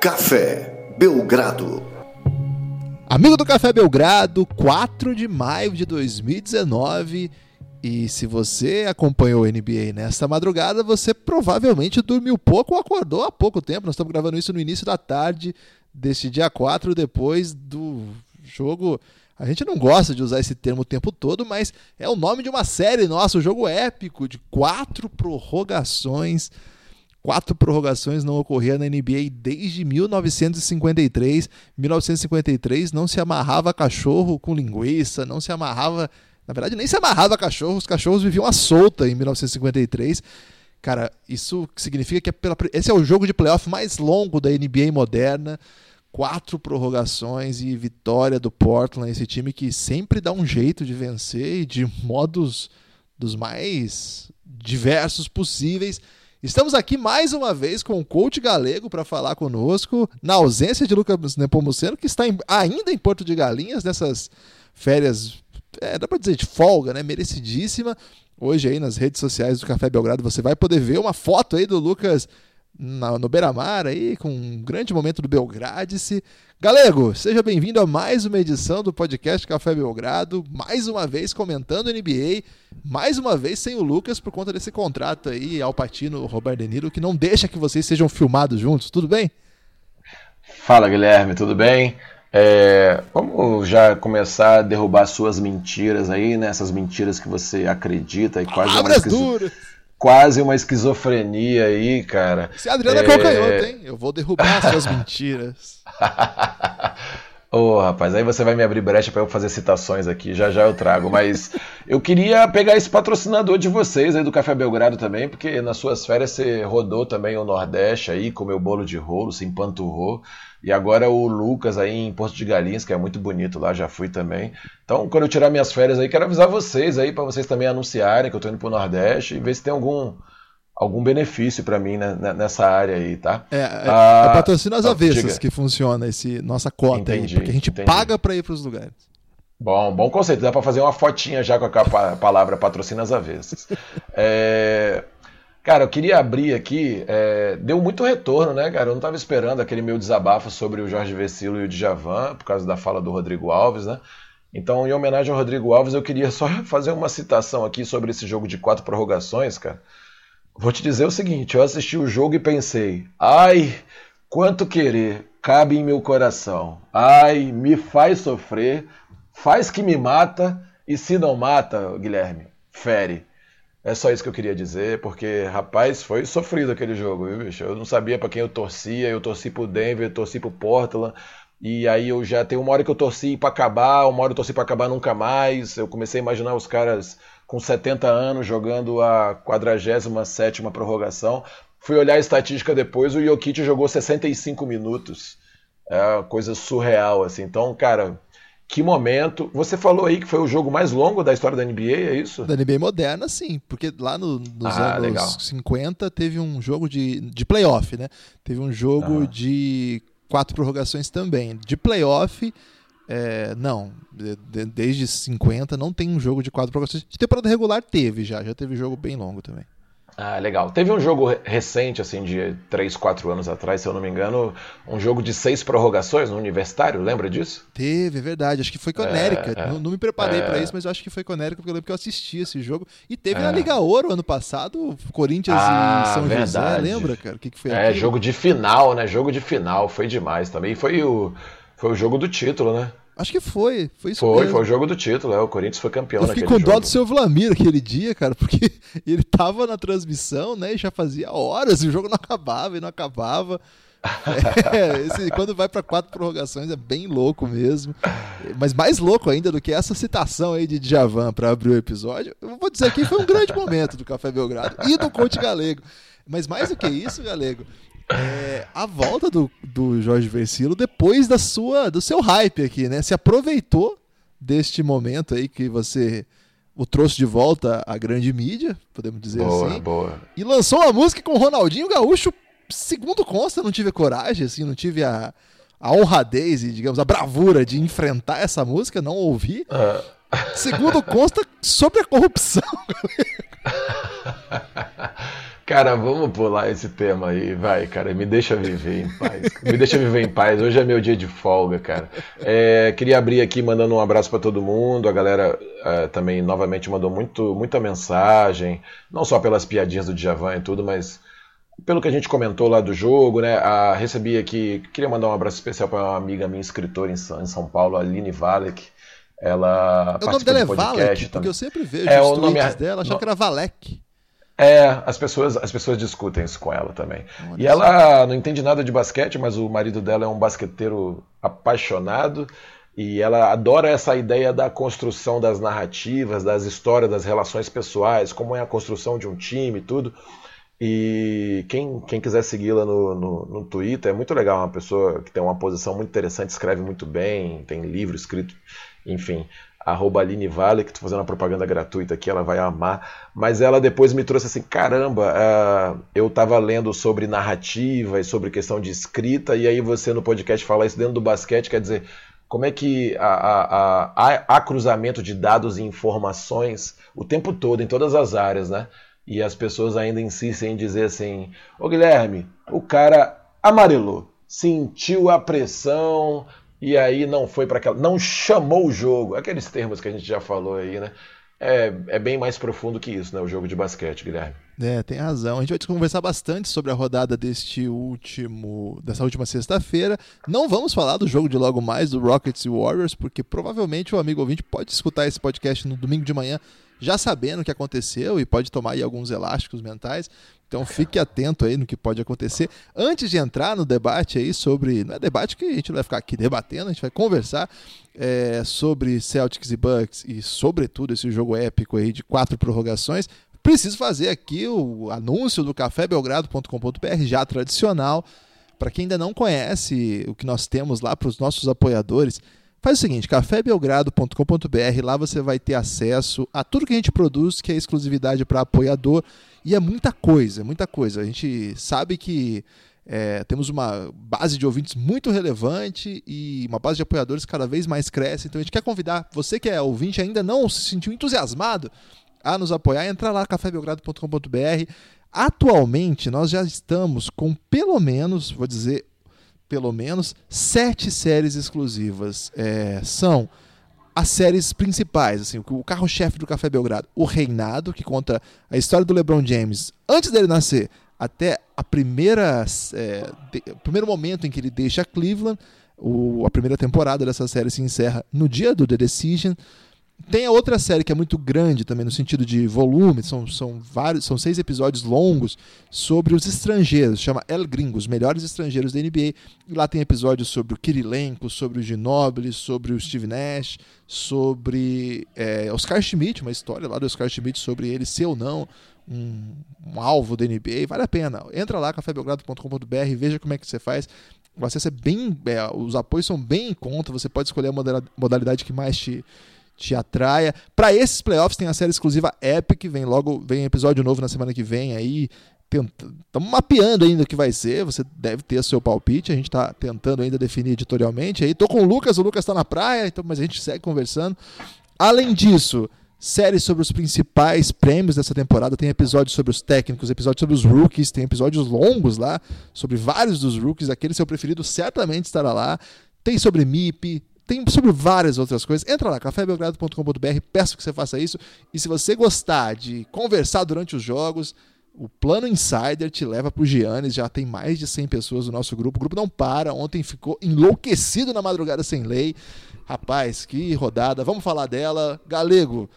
Café Belgrado. Amigo do Café Belgrado, 4 de maio de 2019. E se você acompanhou o NBA nesta madrugada, você provavelmente dormiu pouco ou acordou há pouco tempo. Nós estamos gravando isso no início da tarde deste dia 4, depois do jogo. A gente não gosta de usar esse termo o tempo todo, mas é o nome de uma série nossa, o jogo épico de quatro prorrogações. Quatro prorrogações não ocorriam na NBA desde 1953. 1953 não se amarrava cachorro com linguiça, não se amarrava. Na verdade, nem se amarrava cachorro, os cachorros viviam à solta em 1953. Cara, isso significa que é pela... esse é o jogo de playoff mais longo da NBA moderna quatro prorrogações e vitória do Portland, esse time que sempre dá um jeito de vencer e de modos dos mais diversos possíveis. Estamos aqui mais uma vez com o coach galego para falar conosco, na ausência de Lucas Nepomuceno, que está em, ainda em Porto de Galinhas, nessas férias, é, dá para dizer de folga, né? Merecidíssima. Hoje aí nas redes sociais do Café Belgrado você vai poder ver uma foto aí do Lucas na, no Beira-Mar aí, com um grande momento do Belgradice. Galego, seja bem-vindo a mais uma edição do podcast Café Belgrado, mais uma vez comentando NBA, mais uma vez sem o Lucas por conta desse contrato aí, Alpatino, Roberto De Niro, que não deixa que vocês sejam filmados juntos, tudo bem? Fala Guilherme, tudo bem? É, vamos já começar a derrubar suas mentiras aí, né? Essas mentiras que você acredita e quase Palavras duras quase uma esquizofrenia aí, cara. Se Adriano é, é calcanhoto, hein? Eu vou derrubar suas mentiras. Ô, oh, rapaz, aí você vai me abrir brecha para eu fazer citações aqui, já já eu trago. Mas eu queria pegar esse patrocinador de vocês aí do Café Belgrado também, porque nas suas férias você rodou também o Nordeste aí, comeu bolo de rolo, se empanturrou. E agora o Lucas aí em Porto de Galinhas, que é muito bonito lá, já fui também. Então, quando eu tirar minhas férias aí, quero avisar vocês aí, para vocês também anunciarem que eu tô indo pro Nordeste e ver se tem algum algum benefício para mim né, nessa área aí, tá? É, é, ah, é patrocínio às avessas que funciona esse nossa cota entendi, aí, porque a gente entendi. paga para ir para os lugares. Bom, bom conceito. Dá para fazer uma fotinha já com a palavra patrocínio às avessas. é, Cara, eu queria abrir aqui, é, deu muito retorno, né, cara? Eu não estava esperando aquele meu desabafo sobre o Jorge Vecilo e o Djavan, por causa da fala do Rodrigo Alves, né? Então, em homenagem ao Rodrigo Alves, eu queria só fazer uma citação aqui sobre esse jogo de quatro prorrogações, cara. Vou te dizer o seguinte: eu assisti o jogo e pensei, ai, quanto querer cabe em meu coração. Ai, me faz sofrer, faz que me mata, e se não mata, Guilherme, fere. É só isso que eu queria dizer, porque, rapaz, foi sofrido aquele jogo, viu, bicho? Eu não sabia para quem eu torcia, eu torci pro Denver, eu torci pro Portland, e aí eu já tem uma hora que eu torci para acabar, uma hora eu torci para acabar nunca mais. Eu comecei a imaginar os caras com 70 anos jogando a 47 prorrogação. Fui olhar a estatística depois, o Jokic jogou 65 minutos. É uma coisa surreal, assim. Então, cara, que momento. Você falou aí que foi o jogo mais longo da história da NBA, é isso? Da NBA moderna, sim. Porque lá no, nos ah, anos legal. 50 teve um jogo de, de playoff, né? Teve um jogo de quatro prorrogações também. De playoff, é, não. De, de, desde 50 não tem um jogo de quatro prorrogações. De temporada regular teve já. Já teve jogo bem longo também. Ah, legal. Teve um jogo recente, assim, de 3, 4 anos atrás, se eu não me engano, um jogo de seis prorrogações no Universitário, lembra disso? Teve, é verdade. Acho que foi Conérica. É, é, não, não, me preparei é... para isso, mas eu acho que foi Conérica, porque eu lembro que eu assisti esse jogo. E teve na é. Liga Ouro ano passado, Corinthians ah, e São verdade. José, lembra, cara? O que, que foi É, aquilo? jogo de final, né? Jogo de final, foi demais também. E foi o, foi o jogo do título, né? Acho que foi. Foi isso Foi, mesmo. foi o jogo do título. É, o Corinthians foi campeão Eu fiquei com dó do seu Vlamir aquele dia, cara, porque ele tava na transmissão, né? E já fazia horas e o jogo não acabava e não acabava. É, esse, quando vai para quatro prorrogações é bem louco mesmo. Mas mais louco ainda do que essa citação aí de Djavan para abrir o episódio, eu vou dizer que foi um grande momento do Café Belgrado e do Coach Galego. Mas mais do que isso, Galego, é, a volta do, do Jorge Versilo depois da sua, do seu hype aqui, né? Se aproveitou deste momento aí que você o trouxe de volta à grande mídia, podemos dizer boa, assim. Boa. E lançou uma música com o Ronaldinho Gaúcho, segundo consta, não tive coragem, assim, não tive a, a honradez e, digamos, a bravura de enfrentar essa música, não ouvi. Uh. Segundo consta, sobre a corrupção. Cara, vamos pular esse tema aí, vai, cara. Me deixa viver em paz. Me deixa viver em paz. Hoje é meu dia de folga, cara. É, queria abrir aqui mandando um abraço para todo mundo. A galera é, também novamente mandou muito, muita mensagem, não só pelas piadinhas do Djavan e tudo, mas pelo que a gente comentou lá do jogo, né? A, recebi aqui, queria mandar um abraço especial para uma amiga minha escritora em São, em São Paulo, a Aline Valek. Ela o nome dela é Valek, porque eu sempre vejo é, os o nome é... dela, achando no... que era Valek. É, as pessoas, as pessoas discutem isso com ela também. E ela não entende nada de basquete, mas o marido dela é um basqueteiro apaixonado e ela adora essa ideia da construção das narrativas, das histórias, das relações pessoais, como é a construção de um time e tudo. E quem, quem quiser segui-la no, no, no, Twitter, é muito legal, uma pessoa que tem uma posição muito interessante, escreve muito bem, tem livro escrito, enfim arroba Aline Vale, que estou fazendo uma propaganda gratuita aqui, ela vai amar. Mas ela depois me trouxe assim, caramba, uh, eu estava lendo sobre narrativa e sobre questão de escrita, e aí você no podcast fala isso dentro do basquete, quer dizer, como é que há cruzamento de dados e informações o tempo todo, em todas as áreas, né? E as pessoas ainda insistem em dizer assim, ô Guilherme, o cara amarelou, sentiu a pressão, e aí não foi para aquela. não chamou o jogo. Aqueles termos que a gente já falou aí, né? É, é bem mais profundo que isso, né? O jogo de basquete, Guilherme. É, tem razão. A gente vai conversar bastante sobre a rodada deste último, dessa última sexta-feira. Não vamos falar do jogo de logo mais do Rockets e Warriors, porque provavelmente o amigo ouvinte pode escutar esse podcast no domingo de manhã já sabendo o que aconteceu e pode tomar aí alguns elásticos mentais. Então fique atento aí no que pode acontecer. Antes de entrar no debate aí sobre. Não é debate que a gente vai ficar aqui debatendo, a gente vai conversar é, sobre Celtics e Bucks e, sobretudo, esse jogo épico aí de quatro prorrogações. Preciso fazer aqui o anúncio do cafébelgrado.com.br, já tradicional. Para quem ainda não conhece o que nós temos lá para os nossos apoiadores, Faz o seguinte, cafébelgrado.com.br, lá você vai ter acesso a tudo que a gente produz, que é exclusividade para apoiador, e é muita coisa, muita coisa. A gente sabe que é, temos uma base de ouvintes muito relevante e uma base de apoiadores cada vez mais cresce. Então a gente quer convidar você que é ouvinte ainda não se sentiu entusiasmado a nos apoiar, entra lá cafébelgrado.com.br. Atualmente nós já estamos com pelo menos, vou dizer, pelo menos, sete séries exclusivas. É, são as séries principais, assim, o carro-chefe do Café Belgrado, O Reinado, que conta a história do LeBron James antes dele nascer até a primeira, é, de, o primeiro momento em que ele deixa Cleveland. O, a primeira temporada dessa série se encerra no dia do The Decision. Tem a outra série que é muito grande também no sentido de volume, são, são vários, são seis episódios longos sobre os estrangeiros, chama El Gringo, os melhores estrangeiros da NBA. E lá tem episódios sobre o Kirilenko, sobre o Ginobili, sobre o Steve Nash, sobre é, Oscar Schmidt, uma história lá do Oscar Schmidt sobre ele ser ou não um, um alvo da NBA, vale a pena. Entra lá, cafébelgrado.com.br, veja como é que você faz. O acesso é bem. É, os apoios são bem em conta, você pode escolher a modalidade que mais te te atraia. Para esses playoffs tem a série exclusiva Epic, vem logo, vem episódio novo na semana que vem aí. Estamos mapeando ainda o que vai ser. Você deve ter seu palpite. A gente está tentando ainda definir editorialmente. Aí tô com o Lucas, o Lucas está na praia, então, mas a gente segue conversando. Além disso, série sobre os principais prêmios dessa temporada. Tem episódios sobre os técnicos, episódios sobre os rookies, tem episódios longos lá sobre vários dos rookies. Aquele seu preferido certamente estará lá. Tem sobre MIP, tem sobre várias outras coisas. Entra lá, cafébelgrado.com.br, peço que você faça isso. E se você gostar de conversar durante os jogos, o Plano Insider te leva para o Giannis. Já tem mais de 100 pessoas no nosso grupo. O grupo não para. Ontem ficou enlouquecido na madrugada sem lei. Rapaz, que rodada. Vamos falar dela. Galego,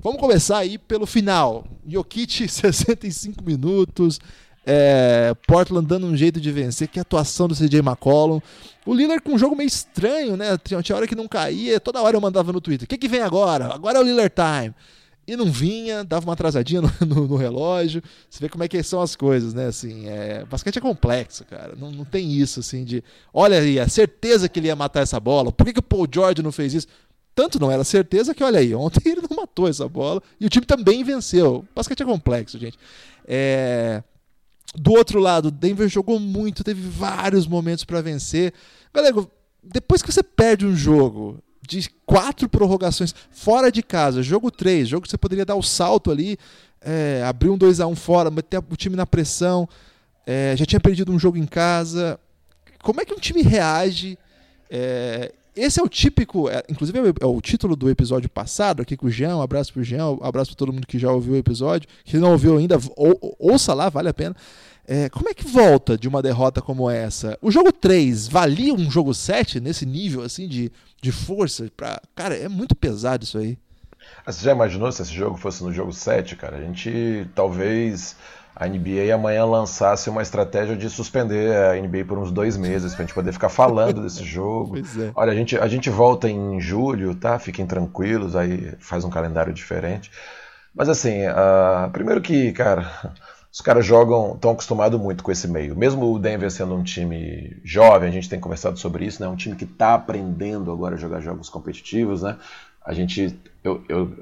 vamos começar aí pelo final. Jokic, 65 minutos. É, Portland dando um jeito de vencer. Que atuação do CJ McCollum. O Lillard com um jogo meio estranho, né? Tinha, hora que não caía. Toda hora eu mandava no Twitter: o que, que vem agora? Agora é o Lillard Time. E não vinha, dava uma atrasadinha no, no, no relógio. Você vê como é que são as coisas, né? Assim, é, basquete é complexo, cara. Não, não tem isso, assim, de. Olha aí, a certeza que ele ia matar essa bola. Por que, que o Paul George não fez isso? Tanto não era certeza que, olha aí, ontem ele não matou essa bola e o time também venceu. Basquete é complexo, gente. É, do outro lado, Denver jogou muito, teve vários momentos para vencer. Galera, depois que você perde um jogo de quatro prorrogações fora de casa, jogo 3, jogo que você poderia dar o salto ali, é, abrir um 2 a 1 fora, meter o time na pressão, é, já tinha perdido um jogo em casa. Como é que um time reage? É, esse é o típico, é, inclusive é o título do episódio passado, aqui com o Jean, um abraço pro Jean, um abraço para todo mundo que já ouviu o episódio, que não ouviu ainda, ou, ouça lá, vale a pena. É, como é que volta de uma derrota como essa? O jogo 3 valia um jogo 7 nesse nível assim de, de força? Pra... Cara, é muito pesado isso aí. Você já imaginou se esse jogo fosse no jogo 7, cara? A gente talvez a NBA amanhã lançasse uma estratégia de suspender a NBA por uns dois meses, pra gente poder ficar falando desse jogo. É. Olha, a gente, a gente volta em julho, tá? Fiquem tranquilos, aí faz um calendário diferente. Mas assim, uh, primeiro que, cara, os caras jogam, estão acostumados muito com esse meio. Mesmo o Denver sendo um time jovem, a gente tem conversado sobre isso, né? Um time que está aprendendo agora a jogar jogos competitivos, né? A gente, eu, eu,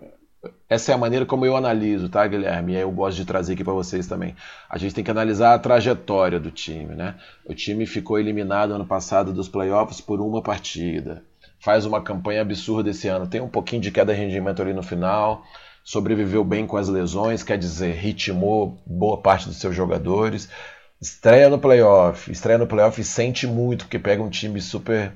essa é a maneira como eu analiso, tá, Guilherme? E aí eu gosto de trazer aqui para vocês também. A gente tem que analisar a trajetória do time, né? O time ficou eliminado ano passado dos playoffs por uma partida. Faz uma campanha absurda esse ano. Tem um pouquinho de queda de rendimento ali no final. Sobreviveu bem com as lesões, quer dizer, ritmou boa parte dos seus jogadores. Estreia no playoff. Estreia no playoff e sente muito, porque pega um time super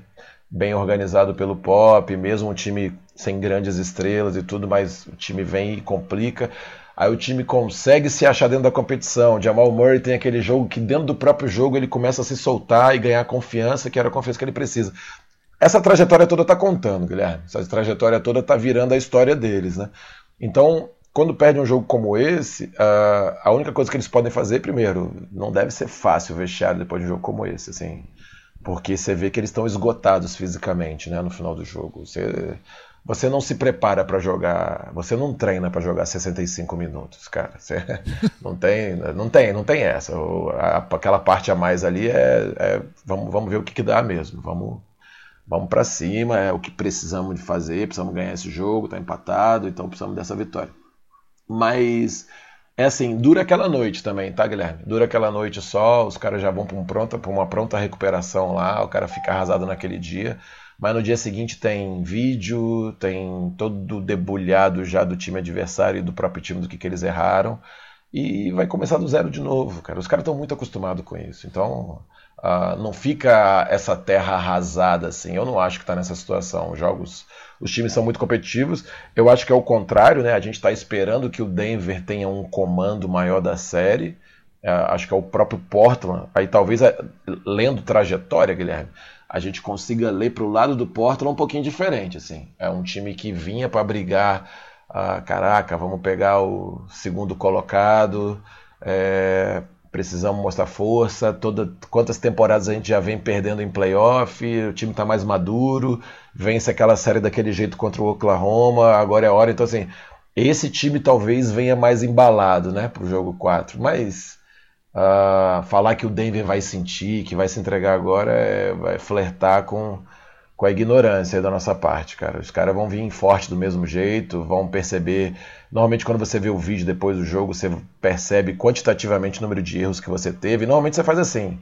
bem organizado pelo Pop, mesmo um time sem grandes estrelas e tudo, mas o time vem e complica. Aí o time consegue se achar dentro da competição. Jamal Murray tem aquele jogo que dentro do próprio jogo ele começa a se soltar e ganhar confiança, que era a confiança que ele precisa. Essa trajetória toda está contando, Guilherme. Essa trajetória toda está virando a história deles, né? Então, quando perde um jogo como esse, a única coisa que eles podem fazer, primeiro, não deve ser fácil vestiário depois de um jogo como esse, assim porque você vê que eles estão esgotados fisicamente, né, no final do jogo. Você, você não se prepara para jogar, você não treina para jogar 65 minutos, cara. Você não tem, não tem, não tem essa. Aquela parte a mais ali é, é, vamos, vamos ver o que, que dá mesmo. Vamos, vamos para cima, é o que precisamos de fazer. Precisamos ganhar esse jogo, tá empatado, então precisamos dessa vitória. Mas é assim, dura aquela noite também, tá, Guilherme? Dura aquela noite só, os caras já vão para um pronta, uma pronta recuperação lá, o cara fica arrasado naquele dia. Mas no dia seguinte tem vídeo, tem todo debulhado já do time adversário e do próprio time do que, que eles erraram. E vai começar do zero de novo, cara. Os caras estão muito acostumados com isso. Então, uh, não fica essa terra arrasada assim. Eu não acho que está nessa situação. Os jogos os times são muito competitivos. Eu acho que é o contrário, né? A gente está esperando que o Denver tenha um comando maior da série. É, acho que é o próprio Portland. Aí talvez, é, lendo trajetória, Guilherme, a gente consiga ler para o lado do Portland um pouquinho diferente. Assim. É um time que vinha para brigar. Ah, caraca, vamos pegar o segundo colocado. É, precisamos mostrar força. Toda, quantas temporadas a gente já vem perdendo em playoff, o time está mais maduro, vence aquela série daquele jeito contra o Oklahoma, agora é hora. Então, assim, esse time talvez venha mais embalado né, para o jogo 4. Mas uh, falar que o Denver vai sentir, que vai se entregar agora, é, vai flertar com com a ignorância da nossa parte, cara. Os caras vão vir forte do mesmo jeito, vão perceber. Normalmente, quando você vê o vídeo depois do jogo, você percebe quantitativamente o número de erros que você teve. normalmente você faz assim.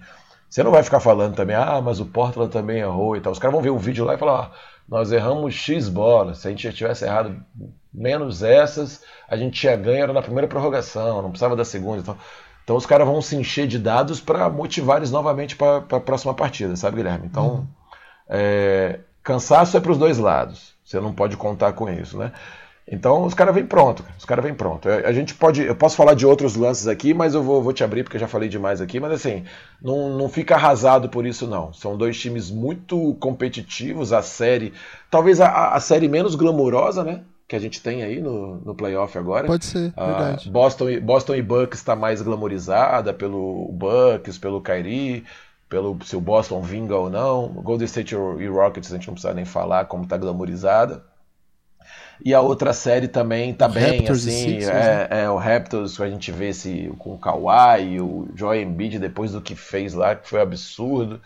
Você não vai ficar falando também, ah, mas o Portland também errou e tal. Os caras vão ver o vídeo lá e falar, ah, nós erramos X bolas. Se a gente já tivesse errado menos essas, a gente tinha ganho, era na primeira prorrogação, não precisava da segunda. Então, então os caras vão se encher de dados para motivar eles novamente para a próxima partida, sabe, Guilherme? Então. Uhum é, cansaço é para os dois lados. Você não pode contar com isso, né? Então os caras vêm pronto, os caras vêm pronto. A gente pode, eu posso falar de outros lances aqui, mas eu vou, vou te abrir porque eu já falei demais aqui. Mas assim, não, não fica arrasado por isso não. São dois times muito competitivos. A série, talvez a, a série menos glamurosa, né? Que a gente tem aí no, no playoff agora. Pode ser, uh, verdade. Boston, Boston e Bucks está mais glamorizada pelo Bucks, pelo Kyrie pelo se o Boston vinga ou não. Golden State e Rockets a gente não precisa nem falar como tá glamorizada. E a outra série também tá bem, Raptors assim, Sixers, é, né? é, o Raptors, a gente vê esse com o Kawhi, o Joy Embiid depois do que fez lá, que foi absurdo.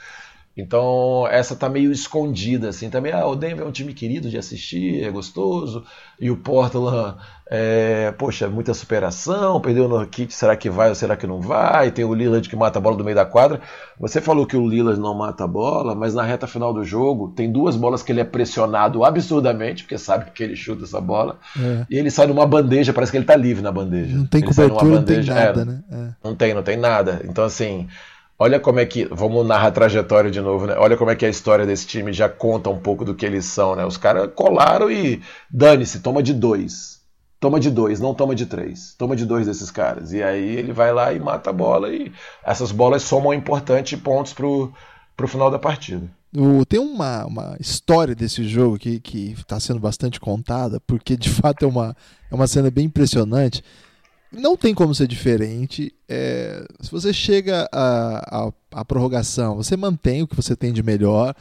Então, essa tá meio escondida, assim, também. Ah, o Denver é um time querido de assistir, é gostoso. E o Portland, é, poxa, muita superação, perdeu no kit, será que vai ou será que não vai? Tem o Lillard que mata a bola do meio da quadra. Você falou que o Lillard não mata a bola, mas na reta final do jogo, tem duas bolas que ele é pressionado absurdamente, porque sabe que ele chuta essa bola. É. E ele sai numa bandeja, parece que ele tá livre na bandeja. Não tem ele cobertura, não tem nada, é, né? É. Não tem, não tem nada. Então, assim Olha como é que. Vamos narrar a trajetória de novo, né? Olha como é que a história desse time já conta um pouco do que eles são, né? Os caras colaram e. Dane-se, toma de dois. Toma de dois, não toma de três. Toma de dois desses caras. E aí ele vai lá e mata a bola. E essas bolas somam importantes pontos pro, pro final da partida. Tem uma, uma história desse jogo que está sendo bastante contada, porque de fato é uma, é uma cena bem impressionante não tem como ser diferente. É, se você chega à, prorrogação, você mantém o que você tem de melhor.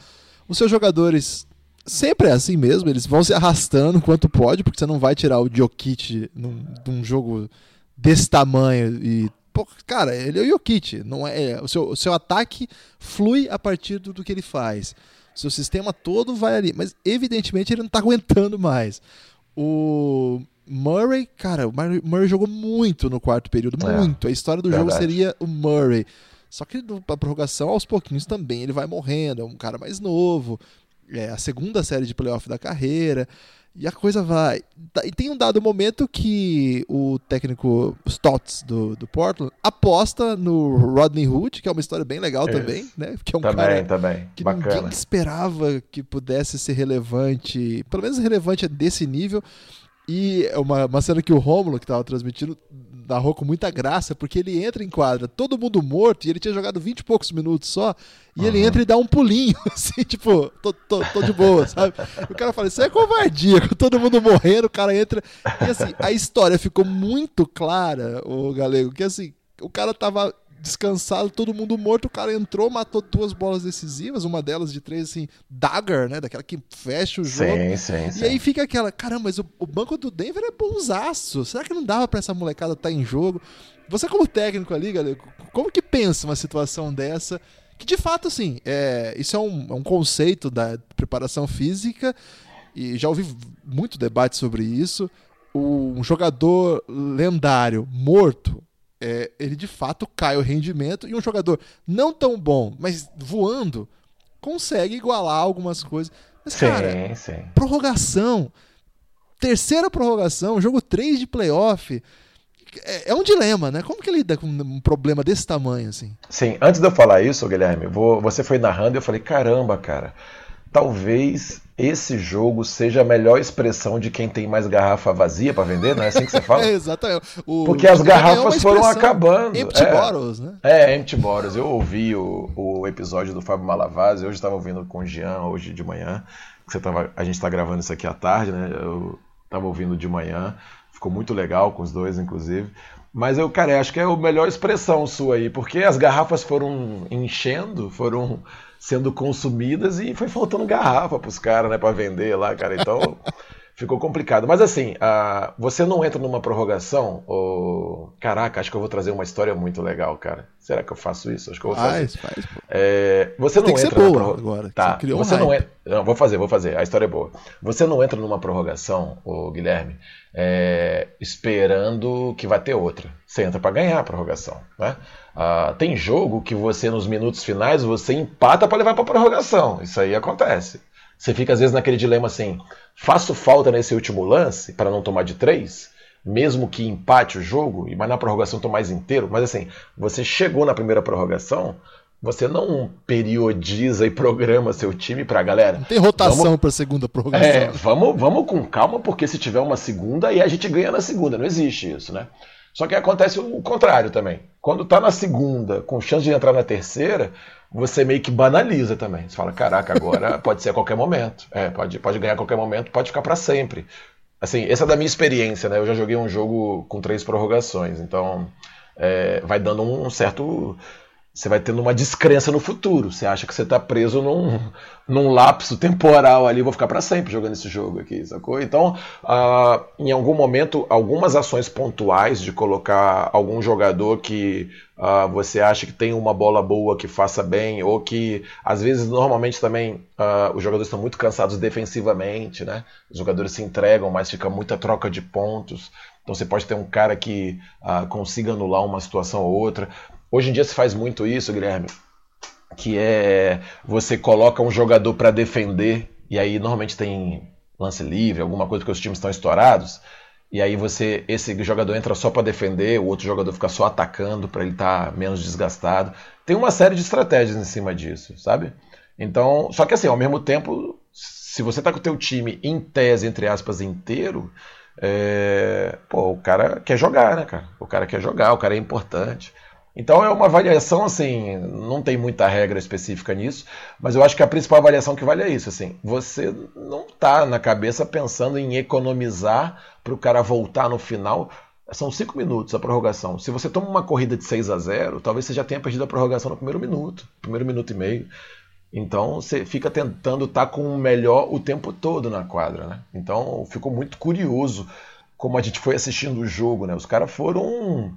Os seus jogadores sempre é assim mesmo, eles vão se arrastando quanto pode, porque você não vai tirar o Jokic num, num jogo desse tamanho e pô, cara, ele é o Jokic, não é, é, o seu, o seu ataque flui a partir do, do que ele faz. O seu sistema todo vai ali, mas evidentemente ele não está aguentando mais. O Murray, cara, o Murray jogou muito no quarto período, é, muito. A história do verdade. jogo seria o Murray. Só que na prorrogação, aos pouquinhos também, ele vai morrendo, é um cara mais novo. É a segunda série de playoff da carreira. E a coisa vai. E tem um dado momento que o técnico Stotts do, do Portland aposta no Rodney Hood, que é uma história bem legal Isso. também, né? Que é um também, cara também. que Bacana. ninguém esperava que pudesse ser relevante, pelo menos relevante desse nível. E é uma, uma cena que o Rômulo, que estava transmitindo, narrou com muita graça, porque ele entra em quadra, todo mundo morto, e ele tinha jogado 20 e poucos minutos só, e uhum. ele entra e dá um pulinho, assim, tipo, tô, tô, tô de boa, sabe? O cara fala, isso é covardia, com todo mundo morrendo, o cara entra. E assim, a história ficou muito clara, o Galego, que assim, o cara tava descansado, todo mundo morto. O cara entrou, matou duas bolas decisivas, uma delas de três, assim, dagger, né? Daquela que fecha o jogo. Sim, sim, e sim. aí fica aquela, caramba, mas o, o, banco do Denver é bonzaço. Será que não dava para essa molecada estar tá em jogo? Você, como técnico ali, galera, como que pensa uma situação dessa? Que de fato, assim, é, isso é um, é um conceito da preparação física, e já ouvi muito debate sobre isso. um jogador lendário morto é, ele de fato cai o rendimento e um jogador não tão bom, mas voando, consegue igualar algumas coisas. Mas, sim, cara, sim. prorrogação, terceira prorrogação, jogo 3 de playoff. É, é, um dilema, né? Como que ele lida com um problema desse tamanho, assim? Sim, antes de eu falar isso, Guilherme, vou, você foi narrando e eu falei, caramba, cara, talvez esse jogo seja a melhor expressão de quem tem mais garrafa vazia para vender, não é assim que você fala? é, exatamente. O, Porque as garrafas foram acabando. Empty é, bottles, né? É, empty bottles. Eu ouvi o, o episódio do Fábio Malavaz, hoje estava ouvindo com o Jean, hoje de manhã, que você tava, a gente está gravando isso aqui à tarde, né? Eu estava ouvindo de manhã, ficou muito legal com os dois, inclusive. Mas eu, cara, acho que é a melhor expressão sua aí, porque as garrafas foram enchendo, foram sendo consumidas e foi faltando garrafa para os caras, né, para vender lá, cara. Então ficou complicado. Mas assim, uh, você não entra numa prorrogação, ou... caraca, acho que eu vou trazer uma história muito legal, cara. Será que eu faço isso? Acho que eu vou fazer. Faz, faz. É, você não Tem entra que ser boa agora. Tá. Você, você um não entra. Não, vou fazer, vou fazer. A história é boa. Você não entra numa prorrogação, o Guilherme, é, esperando que vai ter outra. Você entra para ganhar a prorrogação, né? Uh, tem jogo que você, nos minutos finais, você empata para levar para prorrogação. Isso aí acontece. Você fica, às vezes, naquele dilema assim: faço falta nesse último lance para não tomar de três, mesmo que empate o jogo, mas na prorrogação tô mais inteiro. Mas assim, você chegou na primeira prorrogação, você não periodiza e programa seu time para galera. Não tem rotação para segunda prorrogação. É, vamos, vamos com calma, porque se tiver uma segunda, aí a gente ganha na segunda. Não existe isso, né? Só que acontece o contrário também. Quando está na segunda, com chance de entrar na terceira, você meio que banaliza também. Você fala, caraca, agora pode ser a qualquer momento. É, pode, pode ganhar a qualquer momento, pode ficar para sempre. Assim, essa é da minha experiência, né? Eu já joguei um jogo com três prorrogações, então é, vai dando um certo você vai tendo uma descrença no futuro. Você acha que você está preso num, num lapso temporal ali, vou ficar para sempre jogando esse jogo aqui, sacou? Então, uh, em algum momento, algumas ações pontuais de colocar algum jogador que uh, você acha que tem uma bola boa, que faça bem, ou que às vezes, normalmente também, uh, os jogadores estão muito cansados defensivamente, né? Os jogadores se entregam, mas fica muita troca de pontos. Então você pode ter um cara que consiga anular uma situação ou outra. Hoje em dia se faz muito isso, Guilherme, que é você coloca um jogador para defender e aí normalmente tem lance livre, alguma coisa que os times estão estourados. E aí você esse jogador entra só para defender, o outro jogador fica só atacando para ele estar tá menos desgastado. Tem uma série de estratégias em cima disso, sabe? Então, só que assim, ao mesmo tempo, se você tá com o teu time em tese entre aspas inteiro, é... pô, o cara quer jogar, né, cara? O cara quer jogar, o cara é importante. Então é uma avaliação assim, não tem muita regra específica nisso, mas eu acho que a principal avaliação que vale é isso, assim, você não está na cabeça pensando em economizar para o cara voltar no final. São cinco minutos a prorrogação. Se você toma uma corrida de 6 a 0 talvez você já tenha perdido a prorrogação no primeiro minuto, primeiro minuto e meio. Então você fica tentando estar tá com o melhor o tempo todo na quadra, né? Então ficou muito curioso como a gente foi assistindo o jogo, né? Os caras foram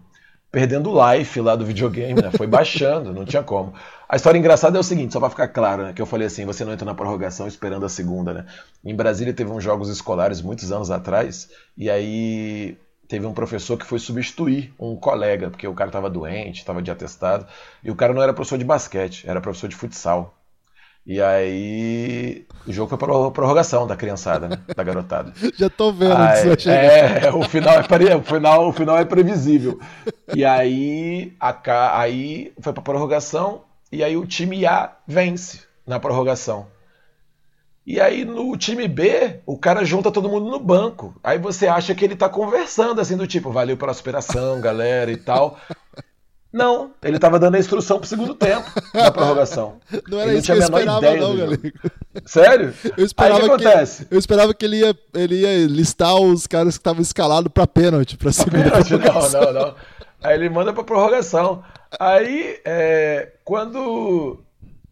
perdendo o life lá do videogame, né? Foi baixando, não tinha como. A história engraçada é o seguinte, só para ficar claro, né? Que eu falei assim, você não entra na prorrogação esperando a segunda, né? Em Brasília teve uns jogos escolares muitos anos atrás, e aí teve um professor que foi substituir um colega, porque o cara estava doente, estava de atestado, e o cara não era professor de basquete, era professor de futsal. E aí o jogo foi para prorrogação da criançada, né? Da garotada. Já tô vendo aí, que É, o final é, o final, o final é previsível. E aí, a, aí foi para prorrogação e aí o time A vence na prorrogação. E aí no time B, o cara junta todo mundo no banco. Aí você acha que ele tá conversando assim do tipo, valeu pela superação, galera e tal. Não, ele estava dando a instrução pro segundo tempo da prorrogação. Não era ele isso não tinha que eu esperava, não, galera. Sério? Eu esperava Aí o que acontece? eu esperava que ele ia, ele ia listar os caras que estavam escalados para pênalti, para segunda pênalti, Não, não, não. Aí ele manda para prorrogação. Aí, é, quando,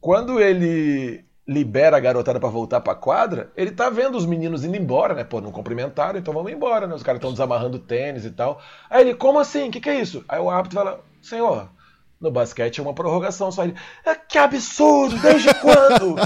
quando ele libera a garotada para voltar para quadra, ele tá vendo os meninos indo embora, né? Pô, não cumprimentaram, então vamos embora, né? Os caras estão desamarrando tênis e tal. Aí ele, como assim? O que, que é isso? Aí o árbitro fala, senhor, no basquete é uma prorrogação só. Ele, é, que absurdo! Desde quando?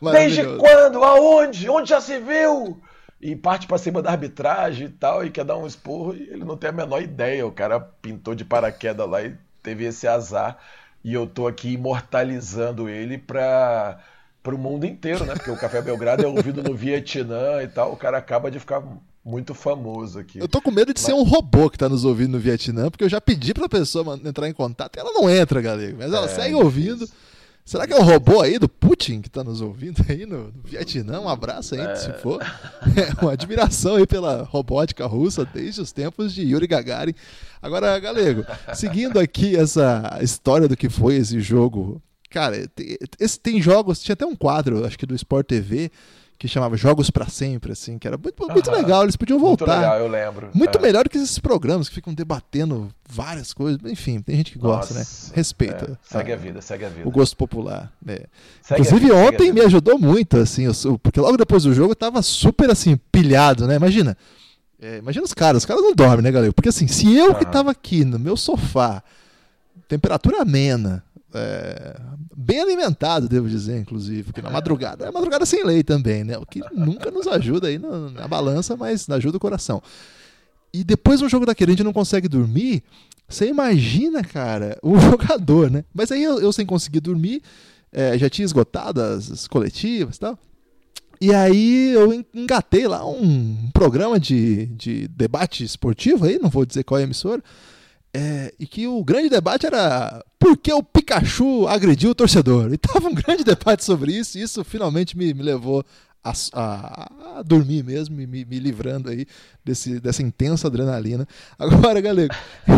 Desde quando? Aonde? Onde já se viu? E parte para cima da arbitragem e tal, e quer dar um esporro, e ele não tem a menor ideia. O cara pintou de paraquedas lá e teve esse azar. E eu tô aqui imortalizando ele para o mundo inteiro, né? Porque o Café Belgrado é ouvido no Vietnã e tal. O cara acaba de ficar muito famoso aqui. Eu tô com medo de Mas... ser um robô que tá nos ouvindo no Vietnã, porque eu já pedi pra pessoa entrar em contato e ela não entra, galera. Mas ela é, segue ouvindo. Isso. Será que é o robô aí do Putin que tá nos ouvindo aí no, no Vietnã? Um abraço aí, é... se for. É uma admiração aí pela robótica russa desde os tempos de Yuri Gagarin. Agora, Galego, seguindo aqui essa história do que foi esse jogo. Cara, esse, tem jogos, tinha até um quadro, acho que do Sport TV, que chamava Jogos para Sempre, assim, que era muito, muito legal, eles podiam voltar. Muito legal, eu lembro. Muito é. melhor do que esses programas que ficam debatendo várias coisas. Enfim, tem gente que gosta, né? Nossa, né? Respeita. É. Segue a, a, vida, segue a vida. O gosto popular. Né? Inclusive, vida, ontem me ajudou muito, assim, eu, porque logo depois do jogo eu tava super, assim, pilhado, né? Imagina. É, imagina os caras, os caras não dormem, né, galera? Porque assim, se eu que tava aqui no meu sofá, temperatura amena, é, bem alimentado, devo dizer, inclusive, porque na madrugada é madrugada sem lei também, né? O que nunca nos ajuda aí na, na balança, mas ajuda o coração. E depois um jogo daquele a gente não consegue dormir, você imagina, cara, o jogador, né? Mas aí eu, eu sem conseguir dormir, é, já tinha esgotado as, as coletivas e tal. E aí eu engatei lá um programa de, de debate esportivo aí, não vou dizer qual é a emissora, é, e que o grande debate era por que o Pikachu agrediu o torcedor. E tava um grande debate sobre isso, e isso finalmente me, me levou a, a, a, dormir mesmo, me, me livrando aí desse, dessa intensa adrenalina. Agora, galera,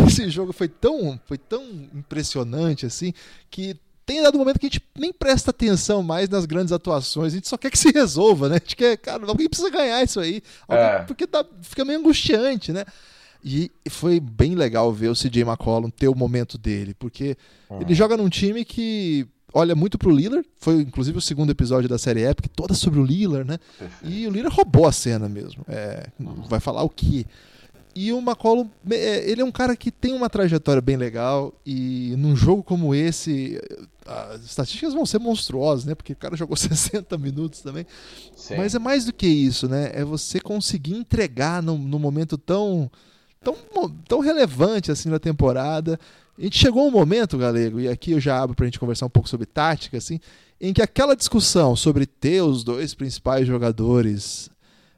esse jogo foi tão, foi tão impressionante assim que tem dado um momento que a gente nem presta atenção mais nas grandes atuações, a gente só quer que se resolva, né? A gente quer, cara, alguém precisa ganhar isso aí, alguém, é. porque tá, fica meio angustiante, né? E foi bem legal ver o CJ McCollum ter o momento dele, porque uhum. ele joga num time que olha muito pro Lillard, foi inclusive o segundo episódio da série Epic, toda sobre o Lillard, né? E o Lillard roubou a cena mesmo. É, uhum. Vai falar o quê? E o McCollum, é, ele é um cara que tem uma trajetória bem legal e num jogo como esse, as estatísticas vão ser monstruosas, né? Porque o cara jogou 60 minutos também. Sim. Mas é mais do que isso, né? É você conseguir entregar num, num momento tão, tão, tão relevante assim na temporada. A gente chegou um momento, Galego, e aqui eu já abro para a gente conversar um pouco sobre tática, assim, em que aquela discussão sobre ter os dois principais jogadores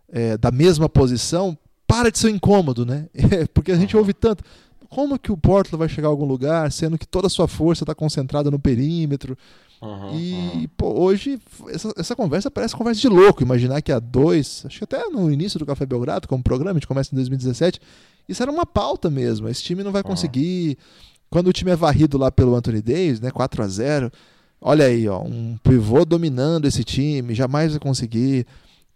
é, da mesma posição para de ser incômodo, né? Porque a gente ouve tanto. Como que o Portland vai chegar a algum lugar, sendo que toda a sua força está concentrada no perímetro? Uhum, e, uhum. pô, hoje, essa, essa conversa parece conversa de louco. Imaginar que há dois, acho que até no início do Café Belgrado, como programa, a gente começa em 2017, isso era uma pauta mesmo. Esse time não vai conseguir. Quando o time é varrido lá pelo Anthony Davis, né, 4 a 0 olha aí, ó, um pivô dominando esse time, jamais vai conseguir.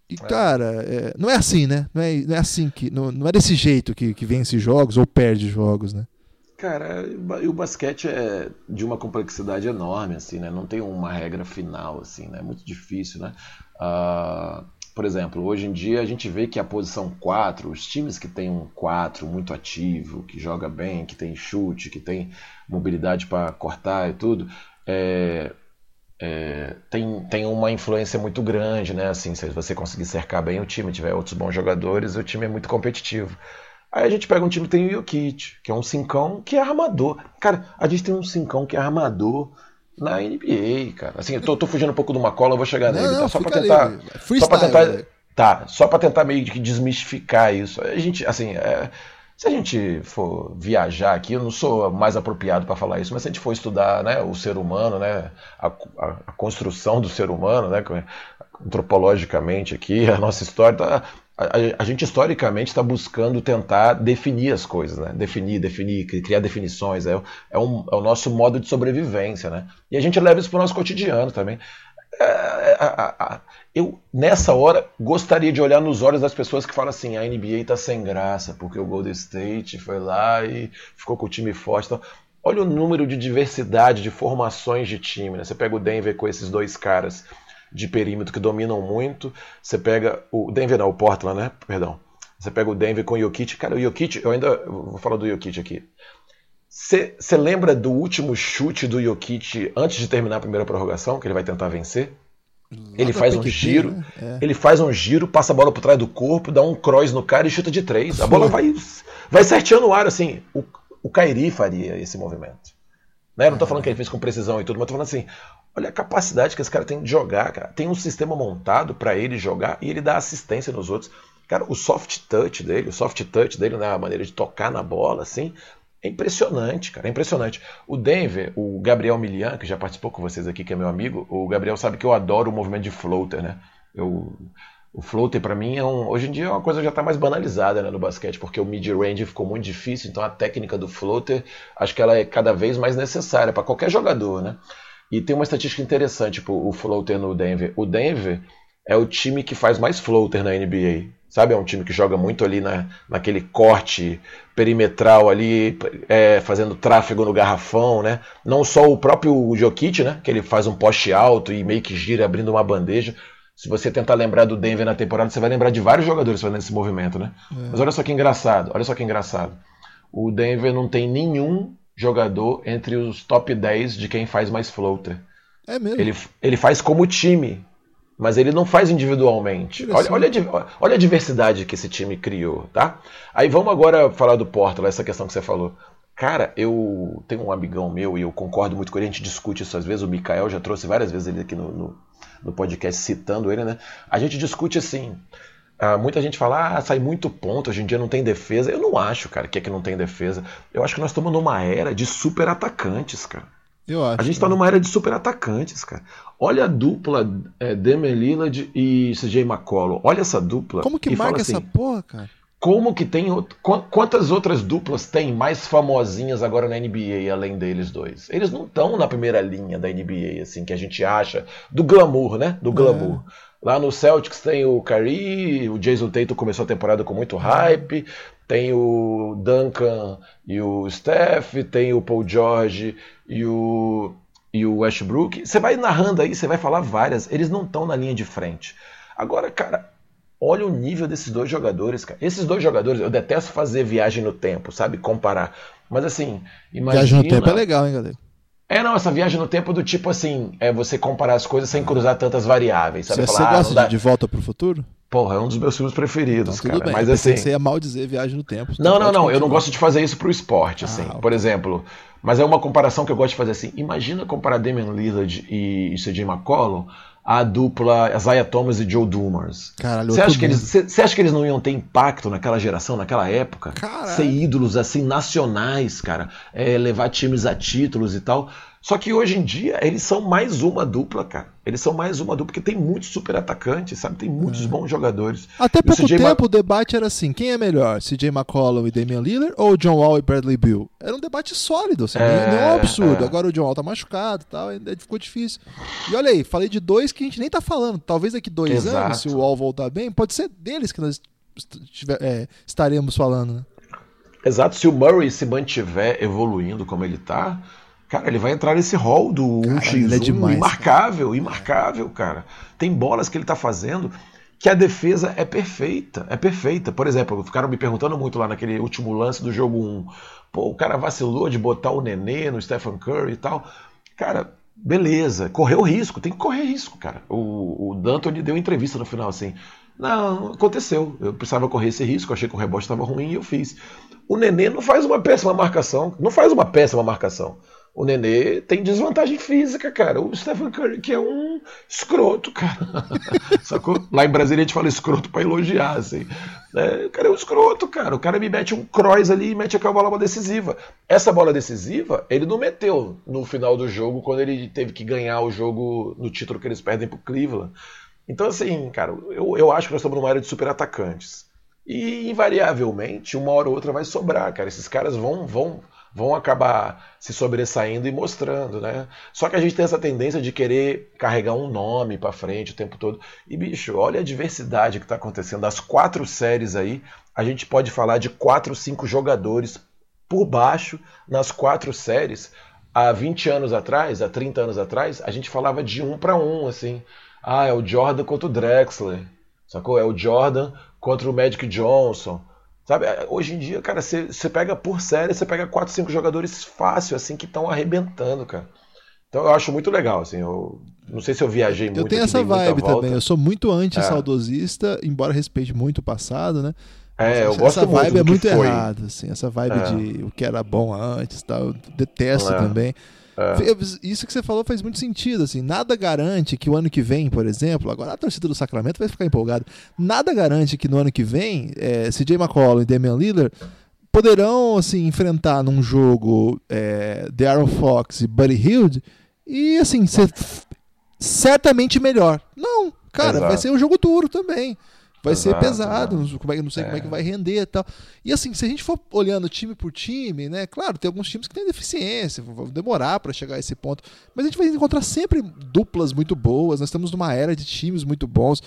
E, é. cara, é, não é assim, né? Não é, não é assim que. Não, não é desse jeito que, que vence jogos ou perde jogos, né? Cara, o basquete é de uma complexidade enorme, assim, né? Não tem uma regra final, assim, né? É muito difícil, né? Uh, por exemplo, hoje em dia a gente vê que a posição 4, os times que tem um 4 muito ativo, que joga bem, que tem chute, que tem mobilidade para cortar e tudo, é, é, tem, tem uma influência muito grande, né? Assim, se você conseguir cercar bem o time, tiver outros bons jogadores, o time é muito competitivo. Aí a gente pega um time que tem o Jokic, que é um cincão que é armador. Cara, a gente tem um cincão que é armador na NBA, cara. Assim, eu tô, tô fugindo um pouco de uma cola, eu vou chegar nele, tá? Só pra tentar. Só pra tentar. Tá, só pra tentar meio que desmistificar isso. A gente, assim, é, se a gente for viajar aqui, eu não sou mais apropriado para falar isso, mas se a gente for estudar né, o ser humano, né, a, a, a construção do ser humano, né, antropologicamente aqui, a nossa história, tá, a, gente historicamente está buscando tentar definir as coisas, né? definir, definir, criar definições, é, é, um, é o nosso modo de sobrevivência. Né? E a gente leva isso para o nosso cotidiano também. É, é, eu, nessa hora, gostaria de olhar nos olhos das pessoas que falam assim: a NBA tá sem graça, porque o Golden State foi lá e ficou com o time forte. Então, olha o número de diversidade de formações de time. Né? Você pega o Denver com esses dois caras de perímetro que dominam muito. Você pega o Denver, não, o Portland, né? Perdão. Você pega o Denver com o Jokic. Cara, o Jokic, eu ainda eu vou falar do Jokic aqui. Você lembra do último chute do Jokic antes de terminar a primeira prorrogação, que ele vai tentar vencer? Ele faz um giro, né? é. ele faz um giro, passa a bola por trás do corpo, dá um cross no cara e chuta de três. A bola vai, vai certinho no ar, assim. O, o Kairi faria esse movimento. Né? Não tô falando que ele fez com precisão e tudo, mas tô falando assim: olha a capacidade que esse cara tem de jogar, cara. Tem um sistema montado para ele jogar e ele dá assistência nos outros. Cara, o soft touch dele, o soft touch dele, né, a maneira de tocar na bola, assim, é impressionante, cara, é impressionante. O Denver, o Gabriel Milian, que já participou com vocês aqui, que é meu amigo, o Gabriel sabe que eu adoro o movimento de floater, né? Eu, o floater para mim é um, hoje em dia é uma coisa que já está mais banalizada né, no basquete, porque o mid-range ficou muito difícil, então a técnica do floater acho que ela é cada vez mais necessária para qualquer jogador, né? E tem uma estatística interessante, tipo, o floater no Denver. O Denver é o time que faz mais floater na NBA. Sabe, é um time que joga muito ali na, naquele corte perimetral ali, é, fazendo tráfego no garrafão, né? Não só o próprio Jokic, né? Que ele faz um poste alto e meio que gira abrindo uma bandeja. Se você tentar lembrar do Denver na temporada, você vai lembrar de vários jogadores fazendo esse movimento, né? É. Mas olha só que engraçado, olha só que engraçado. O Denver não tem nenhum jogador entre os top 10 de quem faz mais floater. É mesmo? Ele, ele faz como time mas ele não faz individualmente. Olha, olha, a, olha, a diversidade que esse time criou, tá? Aí vamos agora falar do Portland, essa questão que você falou. Cara, eu tenho um amigão meu e eu concordo muito com ele, a gente discute isso às vezes, o Mikael já trouxe várias vezes ele aqui no, no, no podcast citando ele, né? A gente discute assim, ah, muita gente fala, ah, sai muito ponto, hoje em dia não tem defesa. Eu não acho, cara, que é que não tem defesa. Eu acho que nós estamos numa era de super atacantes, cara. Eu acho. A gente está numa era de super atacantes, cara. Olha a dupla é, Damian Lillard e CJ McCollum. Olha essa dupla. Como que marca assim, essa porra, cara? Como que tem. Quantas outras duplas tem mais famosinhas agora na NBA além deles dois? Eles não estão na primeira linha da NBA, assim, que a gente acha. Do glamour, né? Do glamour. É. Lá no Celtics tem o Curry, o Jason Tatum começou a temporada com muito hype, tem o Duncan e o Steph, tem o Paul George e o, e o Westbrook. Você vai narrando aí, você vai falar várias, eles não estão na linha de frente. Agora, cara, olha o nível desses dois jogadores, cara. Esses dois jogadores, eu detesto fazer viagem no tempo, sabe? Comparar. Mas assim, imagina... Viagem no tempo é legal, hein, galera? É, não, essa viagem no tempo do tipo assim, é você comparar as coisas sem cruzar tantas variáveis, sabe? Você, Falar, você gosta ah, de, de Volta pro Futuro? Porra, é um dos meus filmes preferidos, então, cara. Bem. Mas assim. Você ia mal dizer viagem no tempo. Não, não, não. Eu não gosto de fazer isso pro esporte, assim. Ah, Por exemplo, mas é uma comparação que eu gosto de fazer assim. Imagina comparar Damian Lillard e, e CJ McCollum a dupla Isaiah Thomas e Joe Dumars. Caralho, você acha, que eles, acha que eles não iam ter impacto naquela geração, naquela época? Caralho. Ser ídolos assim nacionais, cara, é, levar times a títulos e tal. Só que hoje em dia eles são mais uma dupla, cara. Eles são mais uma dupla porque tem muitos super atacantes, sabe? Tem muitos é. bons jogadores. Até pouco tempo Ma... o debate era assim: quem é melhor, CJ McCollum e Damian Lillard ou John Wall e Bradley Bill? Era um debate sólido, assim, é, não é um absurdo. É. Agora o John Wall tá machucado e tal, ainda ficou difícil. E olha aí, falei de dois que a gente nem tá falando. Talvez daqui dois Exato. anos, se o Wall voltar bem, pode ser deles que nós estiver, é, estaremos falando, né? Exato, se o Murray se mantiver evoluindo como ele tá Cara, ele vai entrar nesse hall do 1x1 é demais, imarcável, cara. imarcável, cara. Tem bolas que ele tá fazendo que a defesa é perfeita, é perfeita. Por exemplo, ficaram me perguntando muito lá naquele último lance do jogo 1. Pô, o cara vacilou de botar o Nenê no Stephen Curry e tal. Cara, beleza, correu risco, tem que correr risco, cara. O, o D'Antoni deu entrevista no final assim. Não, aconteceu. Eu precisava correr esse risco, achei que o rebote estava ruim e eu fiz. O Nenê não faz uma péssima marcação, não faz uma péssima marcação. O Nenê tem desvantagem física, cara. O Stephen Curry, que é um escroto, cara. Sacou? Lá em Brasília a gente fala escroto pra elogiar, assim. É, o cara é um escroto, cara. O cara me mete um cross ali e mete aquela bola decisiva. Essa bola decisiva, ele não meteu no final do jogo, quando ele teve que ganhar o jogo no título que eles perdem pro Cleveland. Então, assim, cara, eu, eu acho que nós estamos numa era de super atacantes. E, invariavelmente, uma hora ou outra vai sobrar, cara. Esses caras vão, vão vão acabar se sobressaindo e mostrando, né? Só que a gente tem essa tendência de querer carregar um nome para frente o tempo todo. E bicho, olha a diversidade que está acontecendo. Das quatro séries aí, a gente pode falar de quatro, cinco jogadores por baixo nas quatro séries. Há 20 anos atrás, há 30 anos atrás, a gente falava de um para um, assim. Ah, é o Jordan contra o Drexler, sacou? É o Jordan contra o Magic Johnson. Sabe, é, hoje em dia, cara, você pega por série, você pega 4, 5 jogadores fácil, assim, que estão arrebentando, cara. Então eu acho muito legal, assim, eu não sei se eu viajei muito. Eu tenho essa vibe também, eu sou muito anti-saudosista, é. embora respeite muito o passado, né? É, eu gosto essa vibe muito é muito errada, assim, essa vibe é. de o que era bom antes, tal, eu detesto é. também. É. Isso que você falou faz muito sentido, assim, nada garante que o ano que vem, por exemplo, agora a torcida do Sacramento vai ficar empolgada, nada garante que no ano que vem, é, CJ McCollum e Damian Lillard poderão, assim, enfrentar num jogo é, Aaron Fox e Buddy Hield e, assim, ser certamente melhor. Não, cara, Exato. vai ser um jogo duro também vai exato, ser pesado, não, como é, não sei é. como é que vai render e tal. E assim, se a gente for olhando time por time, né? Claro, tem alguns times que têm deficiência, vão demorar para chegar a esse ponto, mas a gente vai encontrar sempre duplas muito boas. Nós estamos numa era de times muito bons.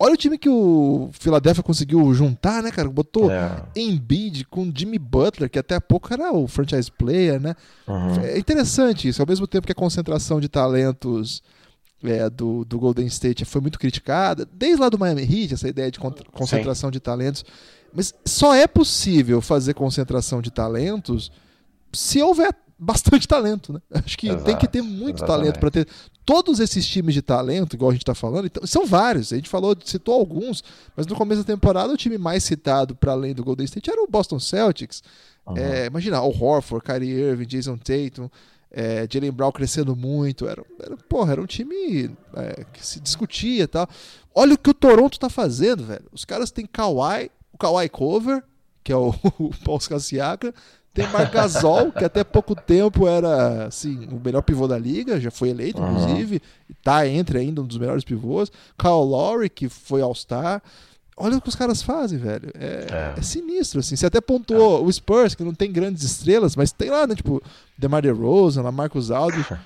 Olha o time que o Philadelphia conseguiu juntar, né, cara? Botou é. Embiid com Jimmy Butler, que até há pouco era o franchise player, né? Uhum. É interessante isso, ao mesmo tempo que a concentração de talentos é, do, do Golden State foi muito criticada, desde lá do Miami Heat, essa ideia de concentração Sim. de talentos. Mas só é possível fazer concentração de talentos se houver bastante talento, né? Acho que Exato, tem que ter muito exatamente. talento para ter todos esses times de talento, igual a gente está falando. Então, são vários. A gente falou, citou alguns, mas no começo da temporada o time mais citado para além do Golden State era o Boston Celtics. Uhum. É, imagina, o Horford, Kyrie Irving, Jason Tatum é, Jalen Brown crescendo muito. Era, era, porra, era um time é, que se discutia e tal. Olha o que o Toronto tá fazendo, velho. Os caras têm Kawhi, o Kawhi Cover, que é o, o Paul Siakam, tem Marc Gasol, que até pouco tempo era assim, o melhor pivô da liga, já foi eleito, uhum. inclusive, está entre ainda um dos melhores pivôs. Kyle Lowry, que foi All-Star. Olha o que os caras fazem, velho. É, é. é sinistro, assim. Você até pontuou é. o Spurs, que não tem grandes estrelas, mas tem lá, né? Tipo, DeMar DeRozan, lá Marcos Aldridge.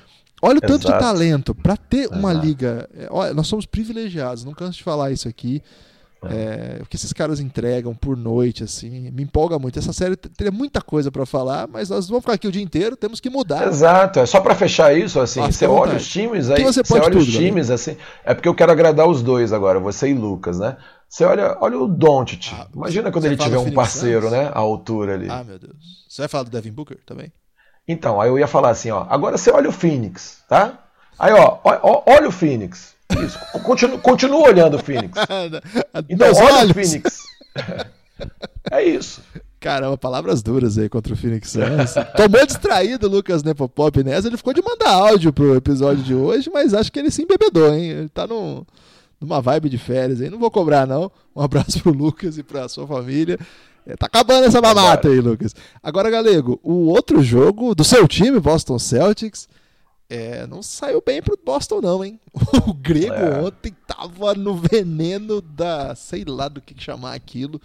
Olha o tanto de talento para ter uma liga. É, olha, nós somos privilegiados, não canso de falar isso aqui. É, o que esses caras entregam por noite, assim, me empolga muito. Essa série teria muita coisa para falar, mas nós vamos ficar aqui o dia inteiro, temos que mudar. Exato, é só para fechar isso, assim, Nossa, você olha os times aí, você, você olha tudo, os times, galera. assim, é porque eu quero agradar os dois agora, você e Lucas, né? Você olha, olha o Doncic, ah, imagina quando ele tiver um parceiro, né, à altura ali. Ah, meu Deus. Você vai falar do Devin Booker também? Então, aí eu ia falar assim, ó, agora você olha o Phoenix, tá? Aí, ó, ó olha o Phoenix. Isso. Continua, continua olhando o Phoenix. Então, olha olhos. o Phoenix. É isso. Caramba, palavras duras aí contra o Phoenix Suns. Tomou distraído o Lucas Nepopop nessa. Ele ficou de mandar áudio pro episódio de hoje, mas acho que ele se embebedou, hein? Ele tá num, numa vibe de férias aí. Não vou cobrar, não. Um abraço pro Lucas e pra sua família. É, tá acabando essa mamata aí, Lucas. Agora, Galego, o outro jogo do seu time, Boston Celtics, é, não saiu bem pro Boston, não, hein? O grego é. ontem tava no veneno da. sei lá do que chamar aquilo.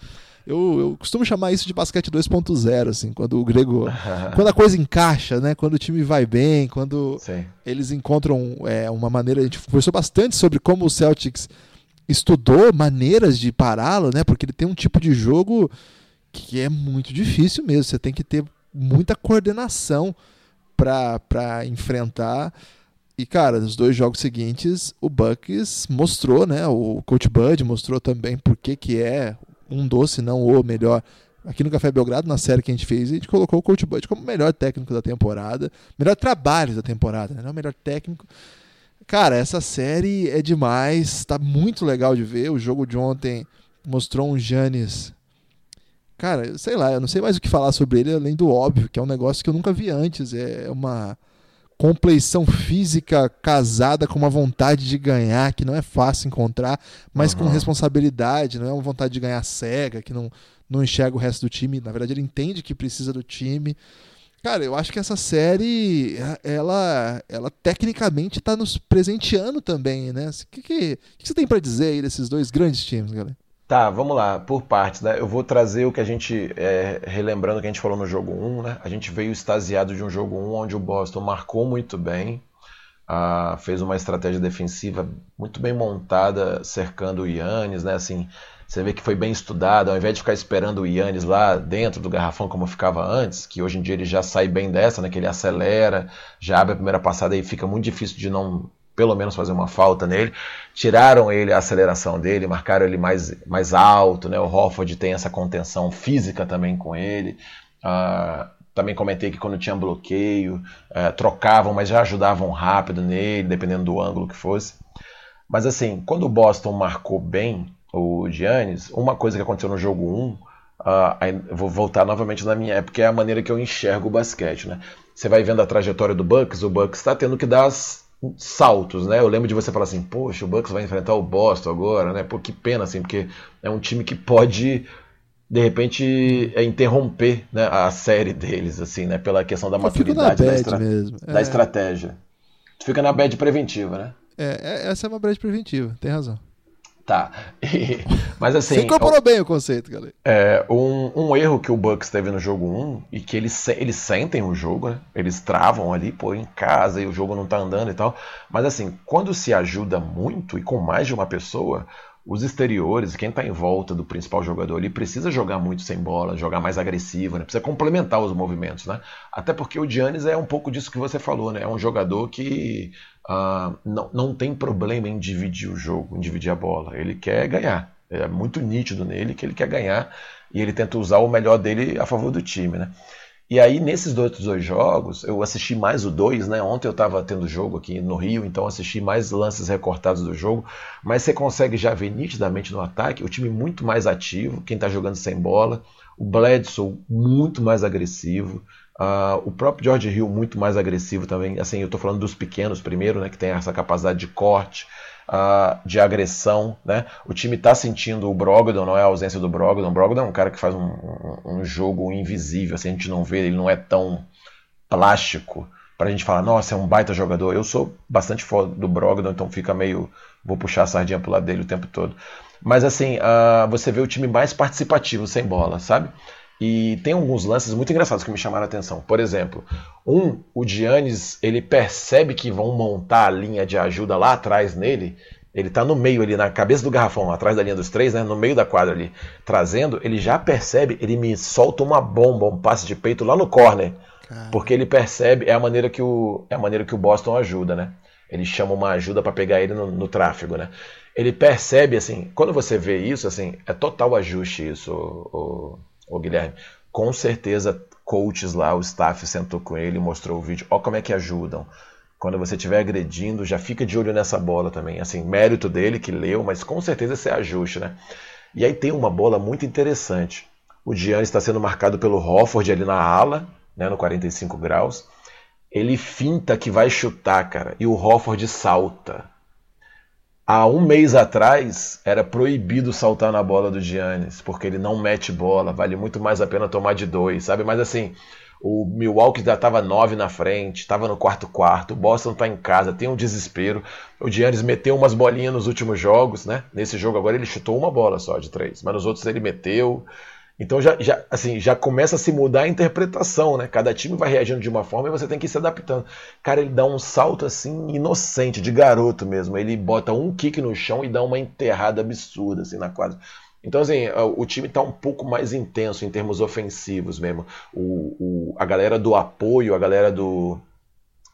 Eu, eu costumo chamar isso de basquete 2.0, assim, quando o grego. quando a coisa encaixa, né? Quando o time vai bem, quando Sim. eles encontram é, uma maneira. A gente conversou bastante sobre como o Celtics estudou maneiras de pará-lo, né? Porque ele tem um tipo de jogo que é muito difícil mesmo. Você tem que ter muita coordenação para enfrentar. E, cara, nos dois jogos seguintes, o Bucks mostrou, né? O Coach Bud mostrou também por que, que é um doce, não o melhor. Aqui no Café Belgrado, na série que a gente fez, a gente colocou o Coach Bud como melhor técnico da temporada, melhor trabalho da temporada, né? Não melhor técnico. Cara, essa série é demais, tá muito legal de ver. O jogo de ontem mostrou um Janis Cara, sei lá, eu não sei mais o que falar sobre ele além do óbvio, que é um negócio que eu nunca vi antes. É uma compleição física casada com uma vontade de ganhar que não é fácil encontrar, mas uhum. com responsabilidade, não é uma vontade de ganhar cega, que não, não enxerga o resto do time. Na verdade, ele entende que precisa do time. Cara, eu acho que essa série, ela, ela tecnicamente está nos presenteando também, né? O que, que, que você tem para dizer aí desses dois grandes times, galera? Tá, vamos lá, por partes, né? Eu vou trazer o que a gente, é, relembrando que a gente falou no jogo 1, né? A gente veio extasiado de um jogo 1 onde o Boston marcou muito bem, ah, fez uma estratégia defensiva muito bem montada, cercando o Yannis, né? Assim, você vê que foi bem estudado, ao invés de ficar esperando o Yannis lá dentro do garrafão como ficava antes, que hoje em dia ele já sai bem dessa, né? Que ele acelera, já abre a primeira passada e fica muito difícil de não pelo menos fazer uma falta nele. Tiraram ele a aceleração dele, marcaram ele mais, mais alto, né? O Hofford tem essa contenção física também com ele. Uh, também comentei que quando tinha bloqueio, uh, trocavam, mas já ajudavam rápido nele, dependendo do ângulo que fosse. Mas assim, quando o Boston marcou bem o Giannis, uma coisa que aconteceu no jogo 1, uh, ah, vou voltar novamente na minha época, é a maneira que eu enxergo o basquete. Né? Você vai vendo a trajetória do Bucks, o Bucks está tendo que dar as saltos, né? Eu lembro de você falar assim, poxa, o Bucks vai enfrentar o Boston agora, né? Pô, que pena, assim, porque é um time que pode de repente é, interromper né, a série deles, assim, né? Pela questão da maturidade da, estra da é. estratégia. Tu fica na bad preventiva, né? É, é, essa é uma bad preventiva, tem razão. Tá. E, mas assim. Você incorporou bem o conceito, galera. É, um, um erro que o Bucks teve no jogo 1 e que eles, eles sentem o jogo, né? Eles travam ali, pô, em casa e o jogo não tá andando e tal. Mas assim, quando se ajuda muito e com mais de uma pessoa, os exteriores, quem está em volta do principal jogador, ele precisa jogar muito sem bola, jogar mais agressivo, né? precisa complementar os movimentos. Né? Até porque o Giannis é um pouco disso que você falou, né? é um jogador que uh, não, não tem problema em dividir o jogo, em dividir a bola. Ele quer ganhar. É muito nítido nele que ele quer ganhar e ele tenta usar o melhor dele a favor do time. Né? E aí, nesses dois, dois jogos, eu assisti mais o dois, né? Ontem eu estava tendo jogo aqui no Rio, então assisti mais lances recortados do jogo. Mas você consegue já ver nitidamente no ataque o time muito mais ativo, quem está jogando sem bola. O Bledsoe muito mais agressivo. Uh, o próprio George Hill muito mais agressivo também. Assim, eu estou falando dos pequenos primeiro, né? Que tem essa capacidade de corte uh, de agressão. Né? O time está sentindo o Brogdon, não é a ausência do Brogdon. O Brogdon é um cara que faz um, um, um jogo invisível, assim, a gente não vê, ele não é tão plástico para a gente falar, nossa, é um baita jogador. Eu sou bastante fã do Brogdon, então fica meio. Vou puxar a sardinha pro lado dele o tempo todo. Mas assim, uh, você vê o time mais participativo sem bola, sabe? E tem alguns lances muito engraçados que me chamaram a atenção. Por exemplo, um, o Giannis, ele percebe que vão montar a linha de ajuda lá atrás nele. Ele tá no meio ali, na cabeça do garrafão, atrás da linha dos três, né? No meio da quadra ali, trazendo, ele já percebe, ele me solta uma bomba, um passe de peito lá no corner. Porque ele percebe, é a maneira que o, é a maneira que o Boston ajuda, né? Ele chama uma ajuda para pegar ele no, no, tráfego, né? Ele percebe, assim, quando você vê isso, assim, é total ajuste isso, o, o, o Guilherme. Com certeza, coaches lá, o staff sentou com ele, mostrou o vídeo. Ó como é que ajudam. Quando você estiver agredindo, já fica de olho nessa bola também. Assim, mérito dele que leu, mas com certeza esse é ajuste, né? E aí tem uma bola muito interessante. O Giannis está sendo marcado pelo Hofford ali na ala, né, no 45 graus. Ele finta que vai chutar, cara, e o Hofford salta. Há um mês atrás era proibido saltar na bola do Giannis, porque ele não mete bola, vale muito mais a pena tomar de dois, sabe? Mas assim, o Milwaukee já estava nove na frente, estava no quarto quarto, o Boston está em casa, tem um desespero. O Giannis meteu umas bolinhas nos últimos jogos, né? Nesse jogo agora ele chutou uma bola só de três, mas nos outros ele meteu. Então já, já, assim, já começa a se mudar a interpretação, né? Cada time vai reagindo de uma forma e você tem que ir se adaptando. Cara, ele dá um salto assim inocente, de garoto mesmo. Ele bota um kick no chão e dá uma enterrada absurda assim na quadra. Então, assim, o time está um pouco mais intenso em termos ofensivos mesmo. O, o, a galera do apoio, a galera do.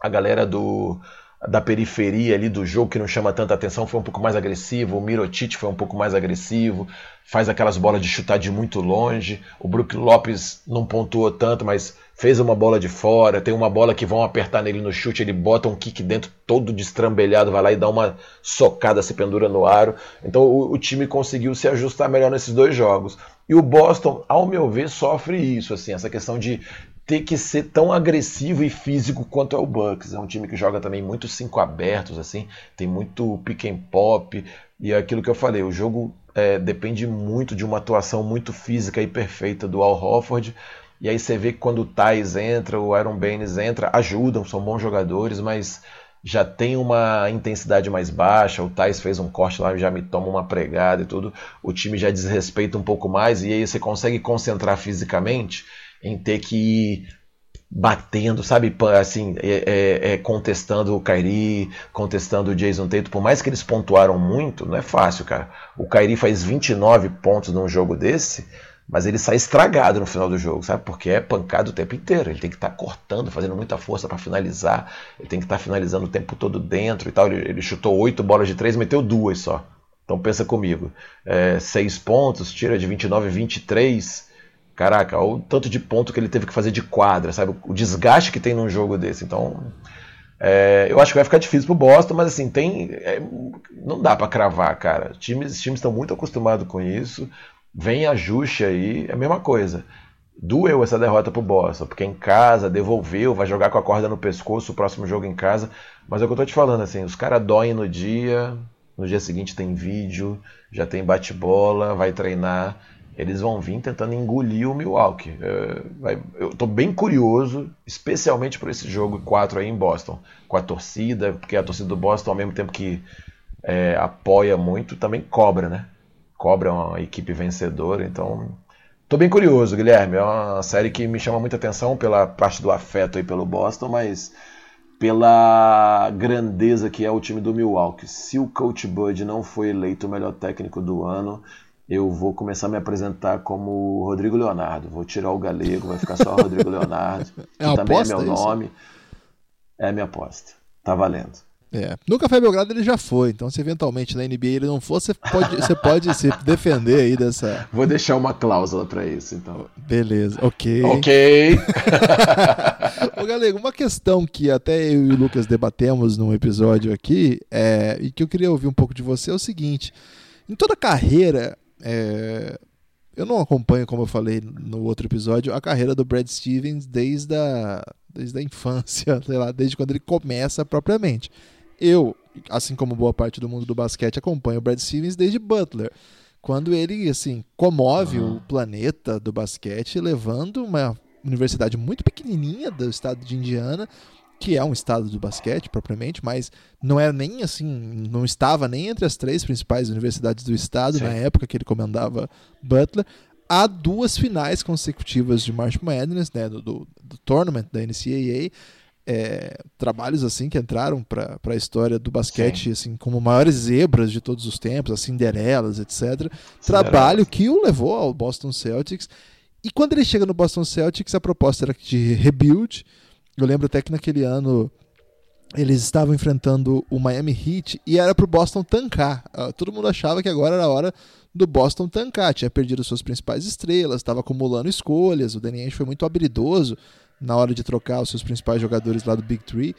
A galera do da periferia ali do jogo que não chama tanta atenção foi um pouco mais agressivo, o Mirotic foi um pouco mais agressivo, faz aquelas bolas de chutar de muito longe, o Brook Lopes não pontuou tanto, mas fez uma bola de fora, tem uma bola que vão apertar nele no chute, ele bota um kick dentro todo destrambelhado, vai lá e dá uma socada, se pendura no aro. Então o, o time conseguiu se ajustar melhor nesses dois jogos. E o Boston, ao meu ver, sofre isso, assim, essa questão de ter que ser tão agressivo e físico quanto é o Bucks. É um time que joga também muito cinco abertos, assim, tem muito pick and pop. E é aquilo que eu falei, o jogo é, depende muito de uma atuação muito física e perfeita do Al Hofford. E aí você vê que quando o Thais entra, o Aaron Baines entra, ajudam, são bons jogadores, mas já tem uma intensidade mais baixa. O Thais fez um corte lá e já me toma uma pregada e tudo. O time já desrespeita um pouco mais e aí você consegue concentrar fisicamente em ter que ir batendo, sabe, assim, é, é, é, contestando o Kairi, contestando o Jason Tatum, por mais que eles pontuaram muito, não é fácil, cara. O Kairi faz 29 pontos num jogo desse, mas ele sai estragado no final do jogo, sabe? Porque é pancado o tempo inteiro. Ele tem que estar tá cortando, fazendo muita força para finalizar. Ele tem que estar tá finalizando o tempo todo dentro e tal. Ele, ele chutou oito bolas de três, meteu duas só. Então pensa comigo. É, seis pontos, tira de 29 23 Caraca, olha o tanto de ponto que ele teve que fazer de quadra, sabe? O desgaste que tem num jogo desse. Então, é, eu acho que vai ficar difícil pro Boston, mas assim, tem. É, não dá para cravar, cara. Times, times estão muito acostumados com isso. Vem ajuste aí, é a mesma coisa. Doeu essa derrota pro Boston, porque em casa, devolveu, vai jogar com a corda no pescoço o próximo jogo em casa. Mas é o que eu tô te falando, assim, os caras doem no dia, no dia seguinte tem vídeo, já tem bate-bola, vai treinar eles vão vir tentando engolir o Milwaukee. É, eu estou bem curioso, especialmente por esse jogo 4 aí em Boston, com a torcida, porque a torcida do Boston, ao mesmo tempo que é, apoia muito, também cobra, né? Cobra uma equipe vencedora, então estou bem curioso, Guilherme. É uma série que me chama muita atenção pela parte do afeto aí pelo Boston, mas pela grandeza que é o time do Milwaukee. Se o Coach Bud não foi eleito o melhor técnico do ano, eu vou começar a me apresentar como Rodrigo Leonardo. Vou tirar o galego, vai ficar só Rodrigo Leonardo. É que também é meu nome. É minha aposta. Tá valendo. É. No Café Belgrado ele já foi, então se eventualmente na NBA ele não for, você pode, você pode se defender aí dessa. Vou deixar uma cláusula para isso, então. Beleza, ok. Ok. Ô Galego, uma questão que até eu e o Lucas debatemos num episódio aqui, é, e que eu queria ouvir um pouco de você é o seguinte: em toda carreira, é, eu não acompanho, como eu falei no outro episódio, a carreira do Brad Stevens desde a, desde a infância, sei lá, desde quando ele começa propriamente. Eu, assim como boa parte do mundo do basquete, acompanho o Brad Stevens desde Butler. Quando ele, assim, comove uhum. o planeta do basquete, levando uma universidade muito pequenininha do estado de Indiana que é um estado do basquete propriamente, mas não era nem assim, não estava nem entre as três principais universidades do estado Sim. na época que ele comandava Butler, a duas finais consecutivas de March Madness, né, do, do, do tournament da NCAA. É, trabalhos assim que entraram para a história do basquete assim como maiores zebras de todos os tempos, as Cinderelas, etc. Trabalho que o levou ao Boston Celtics. E quando ele chega no Boston Celtics, a proposta era de rebuild. Eu lembro até que naquele ano eles estavam enfrentando o Miami Heat e era para o Boston tancar. Uh, todo mundo achava que agora era a hora do Boston tancar. Tinha perdido suas principais estrelas, estava acumulando escolhas. O Danny Ainge foi muito habilidoso na hora de trocar os seus principais jogadores lá do Big Three.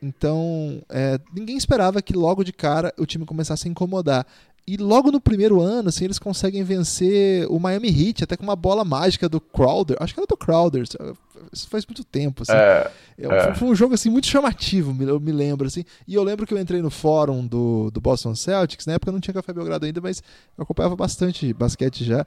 Então, é, ninguém esperava que logo de cara o time começasse a incomodar. E logo no primeiro ano, assim, eles conseguem vencer o Miami Heat, até com uma bola mágica do Crowder. Acho que era do Crowder. Isso faz muito tempo, assim. É, é. Foi um jogo, assim, muito chamativo, eu me lembro, assim. E eu lembro que eu entrei no fórum do, do Boston Celtics. Na época não tinha Café Belgrado ainda, mas eu acompanhava bastante basquete já.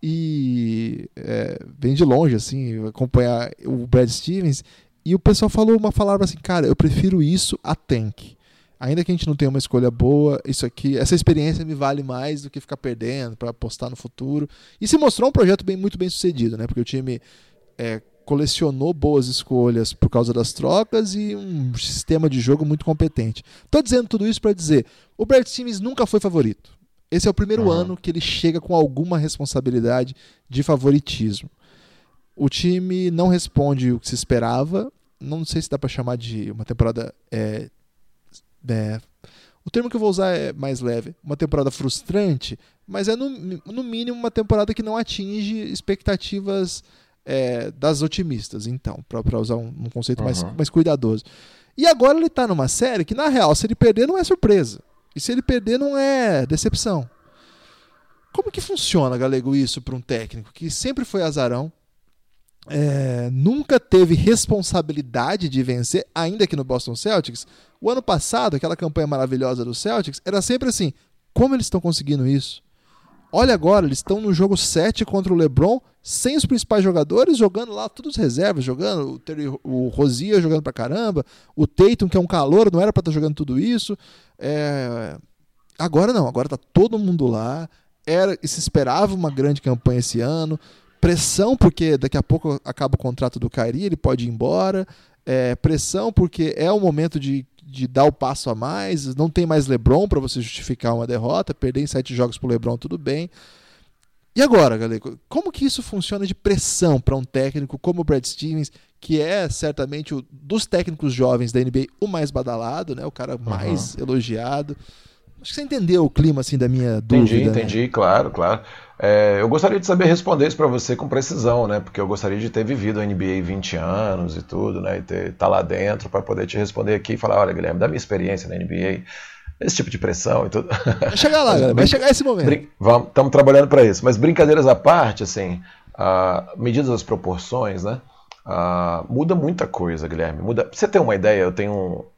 E é, bem de longe, assim, acompanhar o Brad Stevens. E o pessoal falou uma palavra assim, cara, eu prefiro isso a Tank ainda que a gente não tenha uma escolha boa, isso aqui, essa experiência me vale mais do que ficar perdendo para apostar no futuro. E se mostrou um projeto bem, muito bem sucedido, né? Porque o time é, colecionou boas escolhas por causa das trocas e um sistema de jogo muito competente. Estou dizendo tudo isso para dizer, o Brad Simmons nunca foi favorito. Esse é o primeiro uhum. ano que ele chega com alguma responsabilidade de favoritismo. O time não responde o que se esperava. Não sei se dá para chamar de uma temporada é, é, o termo que eu vou usar é mais leve. Uma temporada frustrante, mas é no, no mínimo uma temporada que não atinge expectativas é, das otimistas, então, para usar um, um conceito uhum. mais, mais cuidadoso. E agora ele está numa série que, na real, se ele perder, não é surpresa. E se ele perder, não é decepção. Como que funciona, Galego, isso para um técnico que sempre foi azarão, é, nunca teve responsabilidade de vencer, ainda que no Boston Celtics. O ano passado, aquela campanha maravilhosa do Celtics, era sempre assim: como eles estão conseguindo isso? Olha agora, eles estão no jogo 7 contra o LeBron, sem os principais jogadores, jogando lá todos os reservas, jogando o, Terry, o Rosia jogando pra caramba, o Tatum, que é um calor, não era para estar tá jogando tudo isso. É... Agora não, agora tá todo mundo lá. Era, se esperava uma grande campanha esse ano pressão porque daqui a pouco acaba o contrato do Kyrie, ele pode ir embora, é, pressão porque é o momento de, de dar o passo a mais, não tem mais LeBron para você justificar uma derrota, perder em sete jogos para LeBron tudo bem. E agora, galera, como que isso funciona de pressão para um técnico como o Brad Stevens, que é certamente o, dos técnicos jovens da NBA o mais badalado, né, o cara mais uhum. elogiado. Acho que você entendeu o clima assim da minha dúvida. Entendi, né? entendi, claro, claro. É, eu gostaria de saber responder isso para você com precisão, né? Porque eu gostaria de ter vivido a NBA 20 anos e tudo, né? E ter, tá lá dentro para poder te responder aqui e falar, olha, Guilherme, da minha experiência na NBA, esse tipo de pressão e tudo. Vai chegar lá, galera, vai chegar esse momento. Estamos trabalhando para isso. Mas brincadeiras à parte, assim, uh, medidas das proporções, né? Uh, muda muita coisa, Guilherme. Muda. Pra você ter uma ideia, eu tenho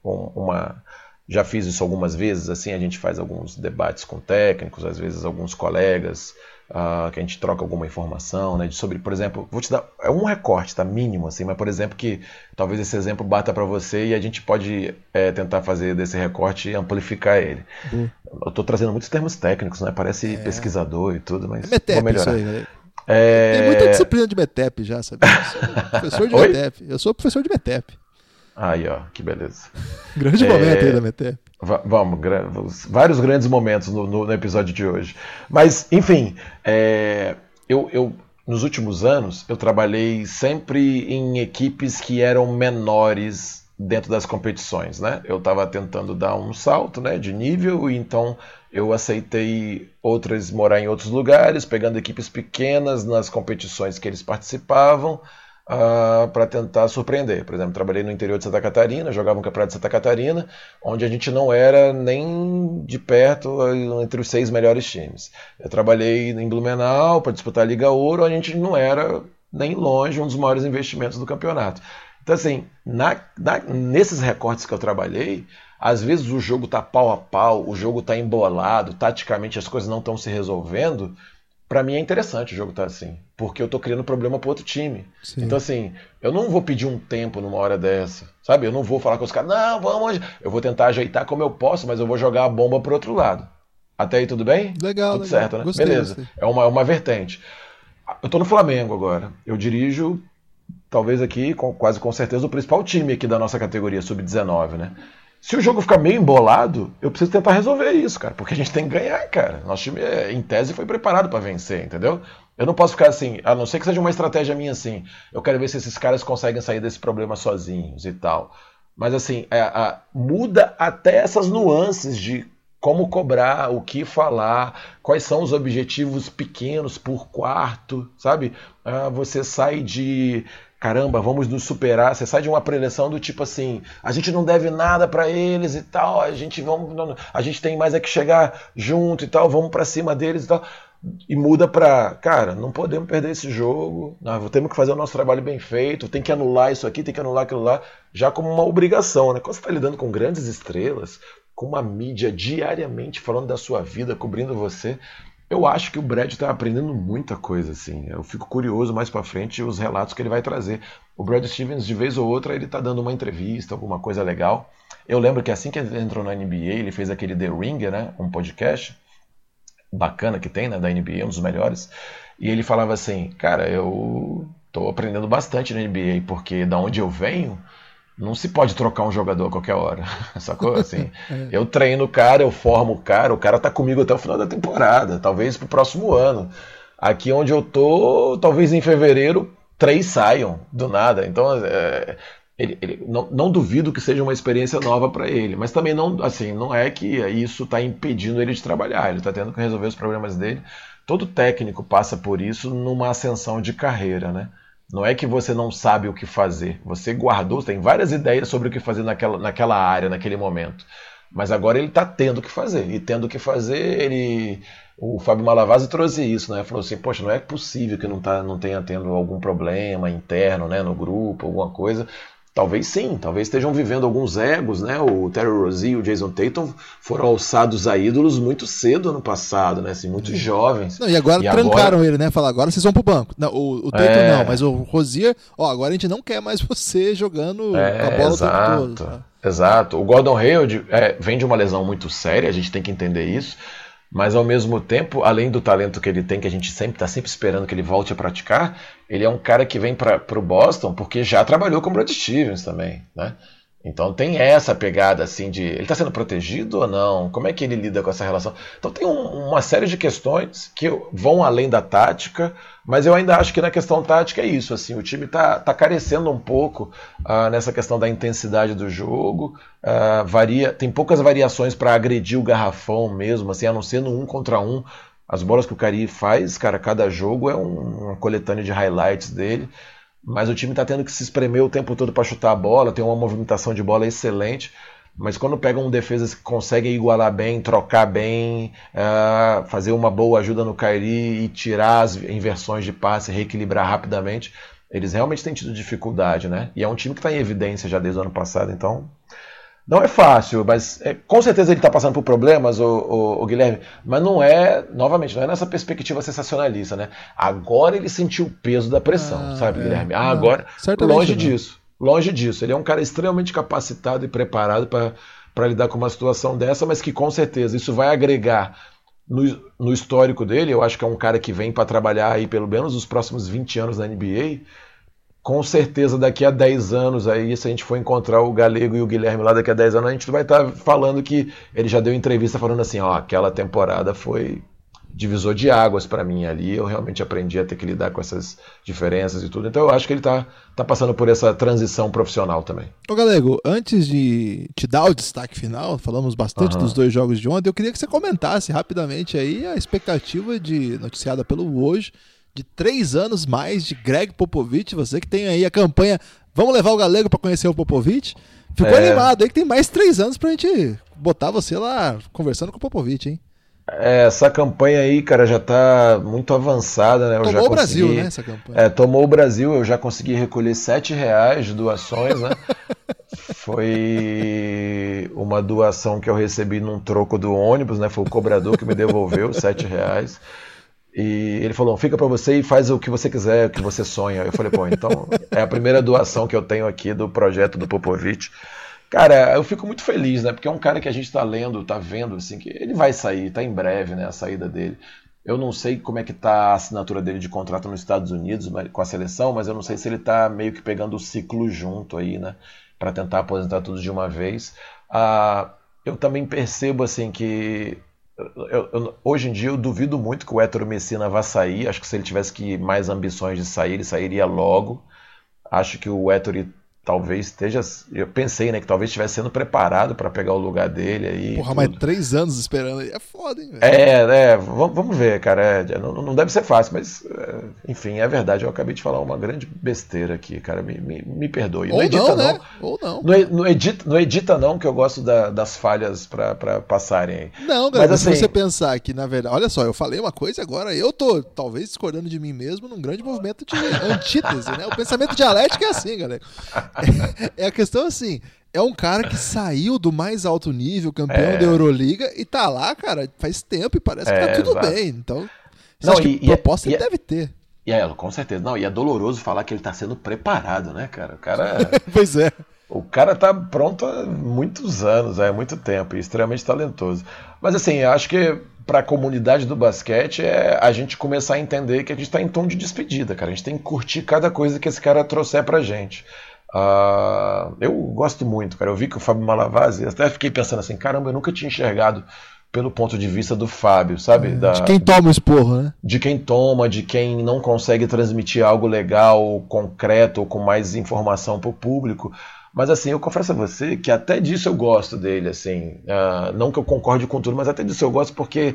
um, um, uma já fiz isso algumas vezes, assim, a gente faz alguns debates com técnicos, às vezes alguns colegas, uh, que a gente troca alguma informação, né, sobre, por exemplo, vou te dar, é um recorte, tá, mínimo, assim, mas, por exemplo, que talvez esse exemplo bata para você e a gente pode é, tentar fazer desse recorte e amplificar ele. Uhum. Eu tô trazendo muitos termos técnicos, né, parece é. pesquisador e tudo, mas metep, vou melhorar. Isso aí, né? É... Tem muita disciplina de METEP já, sabe? professor de? METEP. Eu sou professor de METEP. Aí, ó, que beleza. Grande é... momento aí da MT. Vamos, vários grandes momentos no, no, no, episódio de hoje. Mas, enfim, é... eu, eu, nos últimos anos, eu trabalhei sempre em equipes que eram menores dentro das competições, né? Eu estava tentando dar um salto, né, de nível, e então eu aceitei outras morar em outros lugares, pegando equipes pequenas nas competições que eles participavam uh, para tentar surpreender. Por exemplo, trabalhei no interior de Santa Catarina, jogava no Campeonato de Santa Catarina, onde a gente não era nem de perto entre os seis melhores times. Eu trabalhei em Blumenau para disputar a Liga Ouro, a gente não era nem longe um dos maiores investimentos do campeonato. Então, assim, na, na, nesses recortes que eu trabalhei, às vezes o jogo está pau a pau, o jogo está embolado, taticamente as coisas não estão se resolvendo, para mim é interessante o jogo estar tá assim, porque eu tô criando problema pro outro time. Sim. Então, assim, eu não vou pedir um tempo numa hora dessa, sabe? Eu não vou falar com os caras, não, vamos. Eu vou tentar ajeitar como eu posso, mas eu vou jogar a bomba pro outro lado. Até aí tudo bem? Legal, tudo legal. certo, né? Gostei, Beleza. Gostei. É uma, é uma vertente. eu tô no Flamengo agora. Eu dirijo, talvez aqui, com, quase com certeza, o principal time aqui da nossa categoria, sub-19, né? Se o jogo ficar meio embolado, eu preciso tentar resolver isso, cara, porque a gente tem que ganhar, cara. Nosso time, em tese, foi preparado para vencer, entendeu? Eu não posso ficar assim, a não ser que seja uma estratégia minha assim. Eu quero ver se esses caras conseguem sair desse problema sozinhos e tal. Mas assim, é, muda até essas nuances de como cobrar, o que falar, quais são os objetivos pequenos por quarto, sabe? Ah, você sai de caramba, vamos nos superar. Você sai de uma preleção do tipo assim, a gente não deve nada para eles e tal, a gente vamos, a gente tem mais é que chegar junto e tal, vamos para cima deles e tal. E muda para, cara, não podemos perder esse jogo, nós temos que fazer o nosso trabalho bem feito, tem que anular isso aqui, tem que anular aquilo lá, já como uma obrigação, né? Quando você está lidando com grandes estrelas, com uma mídia diariamente falando da sua vida, cobrindo você, eu acho que o Brad está aprendendo muita coisa, assim. Eu fico curioso mais para frente os relatos que ele vai trazer. O Brad Stevens, de vez ou outra, ele está dando uma entrevista, alguma coisa legal. Eu lembro que assim que ele entrou na NBA, ele fez aquele The Ringer, né? Um podcast bacana que tem, né? Da NBA, um dos melhores. E ele falava assim, cara, eu tô aprendendo bastante na NBA, porque da onde eu venho, não se pode trocar um jogador a qualquer hora. Sacou? Assim, é. Eu treino o cara, eu formo o cara, o cara tá comigo até o final da temporada, talvez pro próximo ano. Aqui onde eu tô, talvez em fevereiro, três saiam do nada. Então, é, ele, ele, não, não, duvido que seja uma experiência nova para ele, mas também não, assim, não é que isso está impedindo ele de trabalhar. Ele está tendo que resolver os problemas dele. Todo técnico passa por isso numa ascensão de carreira, né? Não é que você não sabe o que fazer. Você guardou, tem várias ideias sobre o que fazer naquela, naquela área, naquele momento. Mas agora ele está tendo o que fazer. E tendo o que fazer, ele. O Fábio Malavasi trouxe isso, né? Falou assim, poxa, não é possível que não, tá, não tenha tendo algum problema interno né, no grupo, alguma coisa. Talvez sim, talvez estejam vivendo alguns egos, né? O Terry Rozier e o Jason Tatum foram alçados a ídolos muito cedo ano passado, né? Assim, muito jovens. Não, e agora e trancaram agora... ele, né? Falaram, agora vocês vão pro banco. Não, o, o Tatum é... não, mas o Rozier, ó, agora a gente não quer mais você jogando é, a bola exato, o tempo todo. Exato. O Gordon Hayward é, vem de uma lesão muito séria, a gente tem que entender isso. Mas ao mesmo tempo, além do talento que ele tem, que a gente sempre está sempre esperando que ele volte a praticar, ele é um cara que vem para o Boston porque já trabalhou com o Brad Stevens também, né? Então tem essa pegada assim de ele está sendo protegido ou não? Como é que ele lida com essa relação? Então tem um, uma série de questões que vão além da tática, mas eu ainda acho que na questão tática é isso. Assim, o time está tá carecendo um pouco uh, nessa questão da intensidade do jogo. Uh, varia, tem poucas variações para agredir o garrafão mesmo, assim, a não ser no um contra um. As bolas que o Cari faz, cara, cada jogo é um, uma coletânea de highlights dele mas o time está tendo que se espremer o tempo todo para chutar a bola, tem uma movimentação de bola excelente. Mas quando pegam defesas que conseguem igualar bem, trocar bem, uh, fazer uma boa ajuda no Kairi e tirar as inversões de passe, reequilibrar rapidamente, eles realmente têm tido dificuldade, né? E é um time que está em evidência já desde o ano passado, então não é fácil, mas é, com certeza ele está passando por problemas, o, Guilherme, mas não é, novamente, não é nessa perspectiva sensacionalista, né? Agora ele sentiu o peso da pressão, ah, sabe, é, Guilherme? Ah, agora, longe não. disso, longe disso. Ele é um cara extremamente capacitado e preparado para lidar com uma situação dessa, mas que com certeza isso vai agregar no, no histórico dele. Eu acho que é um cara que vem para trabalhar aí pelo menos os próximos 20 anos na NBA com certeza daqui a 10 anos aí, se a gente for encontrar o Galego e o Guilherme lá daqui a 10 anos, a gente vai estar tá falando que ele já deu entrevista falando assim, ó, aquela temporada foi divisor de águas para mim ali, eu realmente aprendi a ter que lidar com essas diferenças e tudo. Então eu acho que ele tá, tá passando por essa transição profissional também. Ô Galego, antes de te dar o destaque final, falamos bastante uhum. dos dois jogos de ontem, eu queria que você comentasse rapidamente aí a expectativa de noticiada pelo hoje de três anos mais de Greg Popovich. Você que tem aí a campanha Vamos levar o Galego para conhecer o Popovich. Ficou é... animado aí que tem mais três anos pra gente botar você lá conversando com o Popovich, hein? É, essa campanha aí, cara, já tá muito avançada, né? Eu tomou já o Brasil, né? Essa campanha. É, tomou o Brasil, eu já consegui recolher sete reais de doações, né? Foi uma doação que eu recebi num troco do ônibus, né? Foi o cobrador que me devolveu sete reais. E ele falou: fica para você e faz o que você quiser, o que você sonha. Eu falei: pô, então é a primeira doação que eu tenho aqui do projeto do Popovich. Cara, eu fico muito feliz, né? Porque é um cara que a gente está lendo, está vendo, assim, que ele vai sair, tá em breve, né? A saída dele. Eu não sei como é que tá a assinatura dele de contrato nos Estados Unidos com a seleção, mas eu não sei se ele está meio que pegando o ciclo junto aí, né? Para tentar aposentar tudo de uma vez. Ah, eu também percebo assim que eu, eu, hoje em dia eu duvido muito que o Hétero Messina vá sair. Acho que se ele tivesse que mais ambições de sair, ele sairia logo. Acho que o Hétero talvez esteja. Eu pensei, né, que talvez estivesse sendo preparado para pegar o lugar dele aí. Porra, mas três anos esperando aí é foda, hein, velho? É, é, vamos ver, cara. É, não, não, deve ser fácil, mas é, enfim, é verdade. Eu acabei de falar uma grande besteira aqui, cara. Me, me, me perdoe. Ou não edita, não, né? não. Ou não. Não, não, edita, não edita, não, que eu gosto da, das falhas para passarem aí. Não, galera, mas, assim, se você pensar que, na verdade, olha só, eu falei uma coisa e agora eu tô talvez discordando de mim mesmo num grande movimento de antítese, né? O pensamento dialético é assim, galera. É, é a questão assim. É um cara que saiu do mais alto nível, campeão é. da Euroliga, e tá lá, cara, faz tempo e parece é, que tá é, tudo exato. bem. Então, não, e, que é- proposta e, ele é deve ter. E é, com certeza. Não, e é doloroso falar que ele tá sendo preparado, né, cara? O cara. pois é. O cara tá pronto há muitos anos, há muito tempo, e extremamente talentoso. Mas assim, eu acho que para a comunidade do basquete é a gente começar a entender que a gente está em tom de despedida, cara. A gente tem que curtir cada coisa que esse cara trouxer pra gente. Uh, eu gosto muito, cara. Eu vi que o Fábio Malavasi, até fiquei pensando assim, caramba, eu nunca tinha enxergado pelo ponto de vista do Fábio, sabe? É, da, de quem toma o esporro, né? De quem toma, de quem não consegue transmitir algo legal, concreto, com mais informação para o público. Mas assim, eu confesso a você que até disso eu gosto dele, assim. Uh, não que eu concorde com tudo, mas até disso eu gosto porque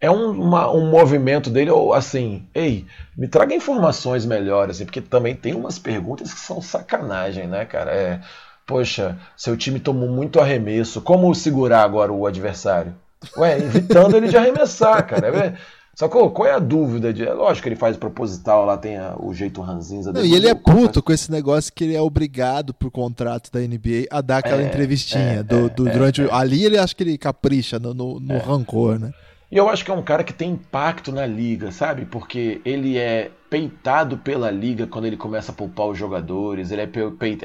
é um, uma, um movimento dele, ou assim, ei, me traga informações melhores, assim, porque também tem umas perguntas que são sacanagem, né, cara? É, poxa, seu time tomou muito arremesso, como segurar agora o adversário? Ué, evitando ele de arremessar, cara. É, só que qual é a dúvida? De, é lógico que ele faz proposital, lá tem a, o jeito ranzinza dele. e ele é puto com esse negócio que ele é obrigado por contrato da NBA a dar aquela é, entrevistinha. É, do, do, é, durante é. Ali ele acha que ele capricha no, no, no rancor, né? E eu acho que é um cara que tem impacto na liga, sabe? Porque ele é peitado pela liga quando ele começa a poupar os jogadores, ele é,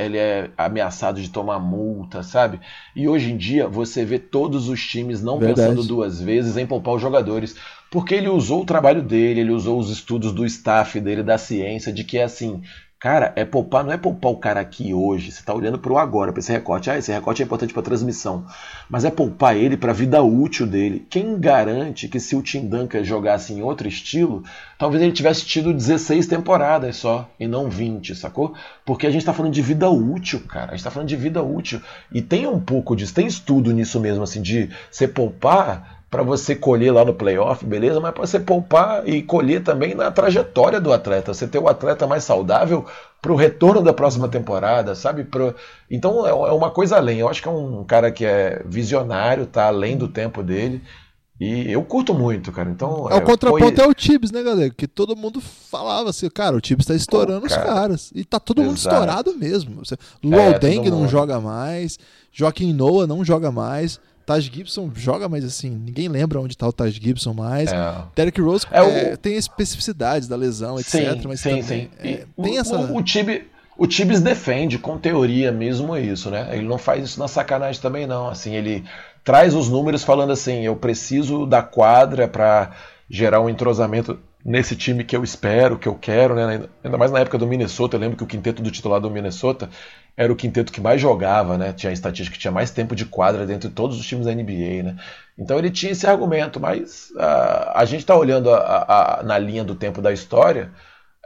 ele é ameaçado de tomar multa, sabe? E hoje em dia você vê todos os times não Verdade. pensando duas vezes em poupar os jogadores, porque ele usou o trabalho dele, ele usou os estudos do staff dele, da ciência, de que é assim, Cara, é poupar, não é poupar o cara aqui hoje. Você está olhando para o agora, para esse recorte. Ah, esse recorte é importante para transmissão. Mas é poupar ele para a vida útil dele. Quem garante que se o Tim Duncan jogasse em outro estilo, talvez ele tivesse tido 16 temporadas só e não 20, sacou? Porque a gente está falando de vida útil, cara. A gente está falando de vida útil. E tem um pouco disso, tem estudo nisso mesmo, assim, de você poupar para você colher lá no playoff, beleza, mas para você poupar e colher também na trajetória do atleta, você ter o atleta mais saudável para o retorno da próxima temporada, sabe? Pro... Então é, é uma coisa além. Eu acho que é um cara que é visionário, tá além do tempo dele. E eu curto muito, cara. Então, é, o contraponto foi... é o Tibbs, né, galera? Que todo mundo falava assim, cara, o Tibbs tá estourando cara. os caras. E tá todo mundo Exato. estourado mesmo. Luol é, Deng não joga mais, Joaquim Noah não joga mais. Taj Gibson joga, mas assim, ninguém lembra onde está o Taj Gibson mais. É. Derrick Rose é, é, tem especificidades da lesão, etc. Sim, mas sim, também, sim. É, tem o, essa... O, o, o Tibbs defende com teoria mesmo isso, né? Ele não faz isso na sacanagem também, não. Assim, ele traz os números falando assim, eu preciso da quadra para gerar um entrosamento nesse time que eu espero, que eu quero, né? Ainda mais na época do Minnesota, eu lembro que o quinteto do titular do Minnesota era o quinteto que mais jogava, né? Tinha a estatística que tinha mais tempo de quadra dentro de todos os times da NBA, né? Então ele tinha esse argumento, mas uh, a gente está olhando a, a, a, na linha do tempo da história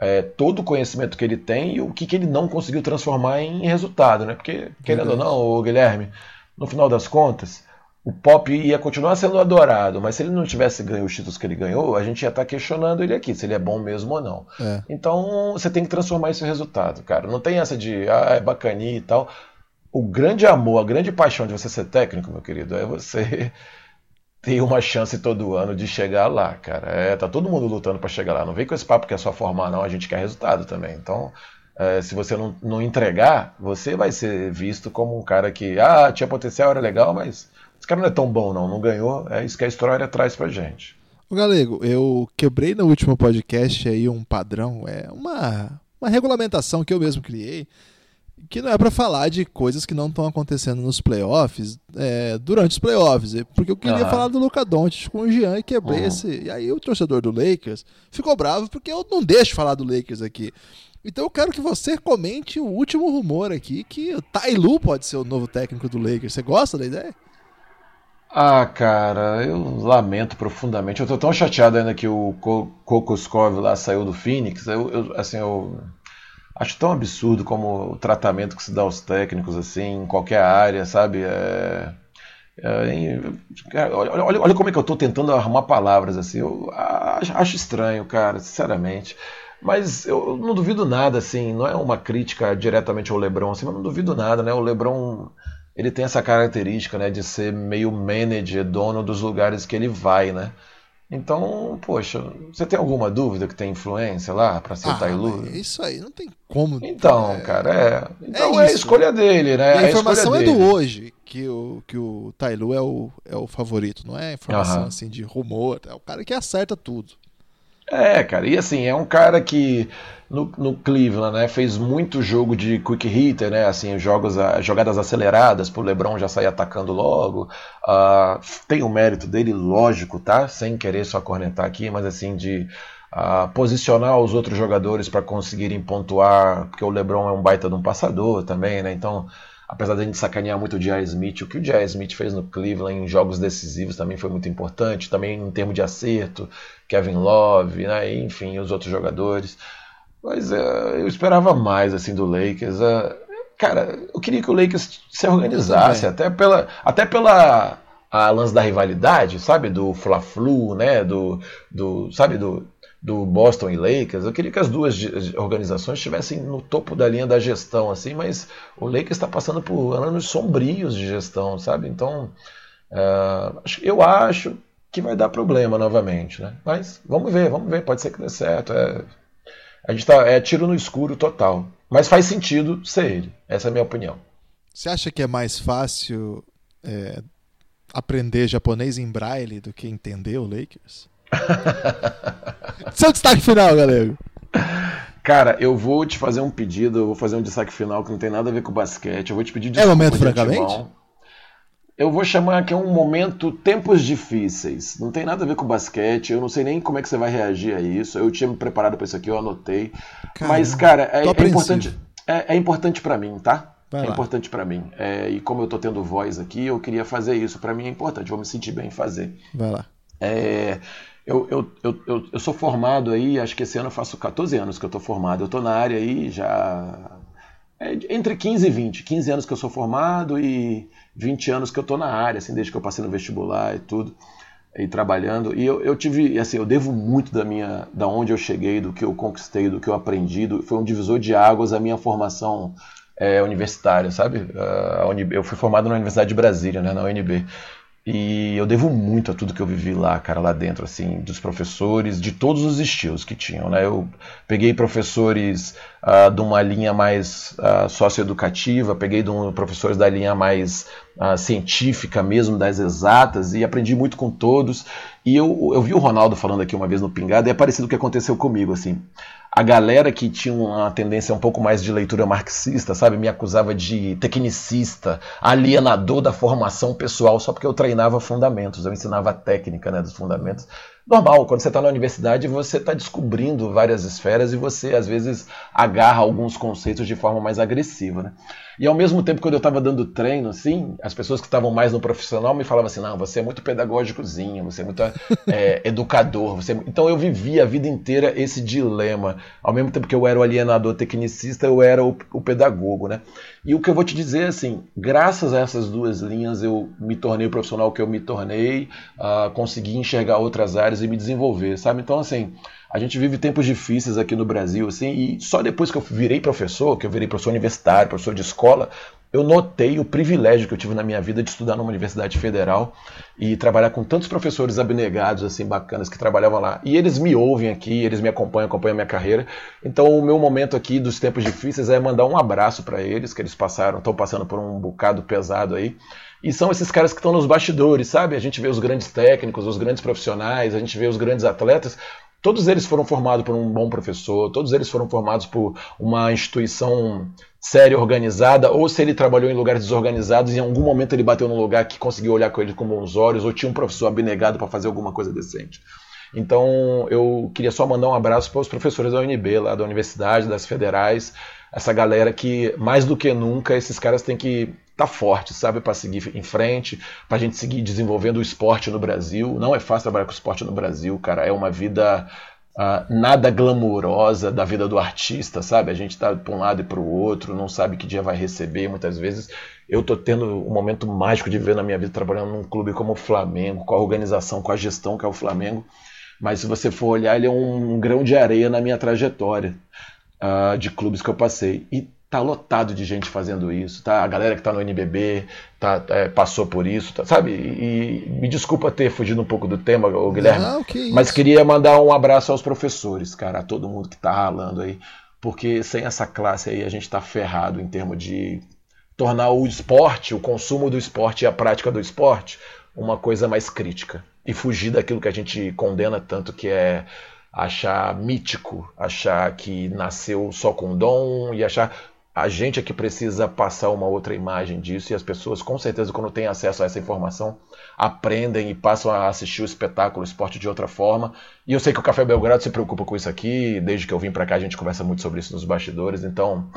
é, todo o conhecimento que ele tem e o que, que ele não conseguiu transformar em resultado, né? Porque, querendo ou não, Guilherme, no final das contas, o Pop ia continuar sendo adorado, mas se ele não tivesse ganho os títulos que ele ganhou, a gente ia estar tá questionando ele aqui, se ele é bom mesmo ou não. É. Então você tem que transformar esse resultado, cara. Não tem essa de, ah, é bacaninha e tal. O grande amor, a grande paixão de você ser técnico, meu querido, é você ter uma chance todo ano de chegar lá, cara. É, tá todo mundo lutando para chegar lá. Não vem com esse papo que é só formar, não. A gente quer resultado também. Então, é, se você não, não entregar, você vai ser visto como um cara que, ah, tinha potencial, era legal, mas esse cara não é tão bom, não. Não ganhou. É isso que a história traz pra gente. O Galego, eu quebrei no último podcast aí um padrão, é uma, uma regulamentação que eu mesmo criei. que não é para falar de coisas que não estão acontecendo nos playoffs, é, durante os playoffs, porque eu queria falar do Luca Doncic com o Jean e quebrei uhum. esse. E aí o torcedor do Lakers ficou bravo porque eu não deixo falar do Lakers aqui. Então eu quero que você comente o último rumor aqui que o Tailu pode ser o novo técnico do Lakers. Você gosta da ideia? Ah, cara, eu lamento profundamente. Eu tô tão chateado ainda que o Kokoskov lá saiu do Phoenix. Eu, eu, assim, eu acho tão absurdo como o tratamento que se dá aos técnicos, assim, em qualquer área, sabe? É, é, olha, olha, olha, como é que eu estou tentando arrumar palavras, assim. Eu acho, acho estranho, cara, sinceramente. Mas eu não duvido nada, assim, não é uma crítica diretamente ao LeBron, assim, mas não duvido nada, né? O LeBron, ele tem essa característica, né, de ser meio manager, dono dos lugares que ele vai, né? Então, poxa, você tem alguma dúvida que tem influência lá para ser ah, Tailu? Isso aí, não tem como. Então, é... cara, é. Então é, é, a escolha dele, né? E a informação é, é do hoje que o, que o Tailu é o, é o favorito, não é informação assim de rumor, é o cara que acerta tudo. É, cara, e assim, é um cara que no, no, Cleveland, né, fez muito jogo de quick hitter, né, assim, jogos, jogadas aceleradas pro LeBron já sair atacando logo. Uh, tem o mérito dele, lógico, tá? Sem querer só cornetar aqui, mas assim, de uh, posicionar os outros jogadores para conseguirem pontuar, porque o LeBron é um baita de um passador também, né, então apesar da gente sacanear muito o J.R. Smith, o que o J.R. Smith fez no Cleveland em jogos decisivos também foi muito importante, também em termos de acerto, Kevin Love, né, enfim, os outros jogadores. Mas uh, eu esperava mais assim do Lakers. Uh, cara, eu queria que o Lakers se organizasse, até pela, até pela a lance da rivalidade, sabe, do Fla-Flu, né, do, do, sabe, do, do Boston e Lakers. Eu queria que as duas organizações estivessem no topo da linha da gestão, assim, mas o Lakers está passando por anos sombrios de gestão, sabe? Então, uh, eu acho que vai dar problema novamente, né? Mas vamos ver, vamos ver, pode ser que dê certo. É, a gente tá, é tiro no escuro total. Mas faz sentido ser ele. Essa é a minha opinião. Você acha que é mais fácil é, aprender japonês em braille do que entender o Lakers? Seu destaque final, galera. Cara, eu vou te fazer um pedido, eu vou fazer um destaque final que não tem nada a ver com basquete. Eu vou te pedir desculpa. É momento, francamente? Eu vou chamar que é um momento tempos difíceis. Não tem nada a ver com basquete. Eu não sei nem como é que você vai reagir a isso. Eu tinha me preparado para isso aqui, eu anotei. Caramba, Mas, cara, é, é importante. É, é importante para mim, tá? Vai é lá. importante para mim. É, e como eu tô tendo voz aqui, eu queria fazer isso. Para mim é importante. Vou me sentir bem em fazer. Vai lá. É, eu, eu, eu, eu, sou formado aí, acho que esse ano eu faço 14 anos que eu tô formado. Eu tô na área aí já é, entre 15 e 20. 15 anos que eu sou formado e 20 anos que eu estou na área, assim, desde que eu passei no vestibular e tudo, e trabalhando. E eu, eu tive, assim, eu devo muito da minha, da onde eu cheguei, do que eu conquistei, do que eu aprendi. Do, foi um divisor de águas a minha formação é, universitária, sabe? A, a eu fui formado na Universidade de Brasília, né, na UNB. E eu devo muito a tudo que eu vivi lá, cara, lá dentro, assim, dos professores, de todos os estilos que tinham, né? Eu peguei professores uh, de uma linha mais uh, socioeducativa, peguei de um, professores da linha mais uh, científica mesmo, das exatas, e aprendi muito com todos. E eu, eu vi o Ronaldo falando aqui uma vez no Pingado, e é parecido com o que aconteceu comigo, assim a galera que tinha uma tendência um pouco mais de leitura marxista, sabe, me acusava de tecnicista, alienador da formação pessoal, só porque eu treinava fundamentos, eu ensinava a técnica né, dos fundamentos. Normal, quando você está na universidade, você está descobrindo várias esferas e você, às vezes, agarra alguns conceitos de forma mais agressiva. Né? E ao mesmo tempo, quando eu estava dando treino, assim, as pessoas que estavam mais no profissional me falavam assim: não, você é muito pedagógicozinho, você é muito é, educador. Você é... Então eu vivi a vida inteira esse dilema. Ao mesmo tempo que eu era o alienador tecnicista, eu era o, o pedagogo, né? E o que eu vou te dizer assim, graças a essas duas linhas eu me tornei o profissional que eu me tornei, uh, consegui enxergar outras áreas e me desenvolver, sabe? Então, assim, a gente vive tempos difíceis aqui no Brasil, assim, e só depois que eu virei professor, que eu virei professor universitário, professor de escola, eu notei o privilégio que eu tive na minha vida de estudar numa universidade federal e trabalhar com tantos professores abnegados, assim, bacanas, que trabalhavam lá. E eles me ouvem aqui, eles me acompanham, acompanham a minha carreira. Então, o meu momento aqui dos tempos difíceis é mandar um abraço para eles, que eles passaram, estão passando por um bocado pesado aí. E são esses caras que estão nos bastidores, sabe? A gente vê os grandes técnicos, os grandes profissionais, a gente vê os grandes atletas, Todos eles foram formados por um bom professor, todos eles foram formados por uma instituição séria, organizada, ou se ele trabalhou em lugares desorganizados, em algum momento ele bateu num lugar que conseguiu olhar com ele com bons olhos, ou tinha um professor abnegado para fazer alguma coisa decente. Então eu queria só mandar um abraço para os professores da UNB, lá da universidade, das federais, essa galera que mais do que nunca esses caras têm que tá fortes, sabe, para seguir em frente, para a gente seguir desenvolvendo o esporte no Brasil. Não é fácil trabalhar com esporte no Brasil, cara. É uma vida uh, nada glamourosa da vida do artista, sabe? A gente está para um lado e para o outro, não sabe que dia vai receber. Muitas vezes eu estou tendo um momento mágico de ver na minha vida trabalhando num clube como o Flamengo, com a organização, com a gestão que é o Flamengo. Mas se você for olhar, ele é um grão de areia na minha trajetória uh, de clubes que eu passei. E tá lotado de gente fazendo isso, tá? A galera que tá no NBB tá, é, passou por isso, tá, sabe? E, e, me desculpa ter fugido um pouco do tema, o Guilherme, Não, que mas queria mandar um abraço aos professores, cara, a todo mundo que tá ralando aí, porque sem essa classe aí a gente tá ferrado em termos de tornar o esporte, o consumo do esporte e a prática do esporte uma coisa mais crítica e fugir daquilo que a gente condena tanto que é achar mítico, achar que nasceu só com dom e achar a gente é que precisa passar uma outra imagem disso e as pessoas, com certeza, quando têm acesso a essa informação, aprendem e passam a assistir o espetáculo, o esporte de outra forma. E eu sei que o Café Belgrado se preocupa com isso aqui, desde que eu vim para cá a gente conversa muito sobre isso nos bastidores, então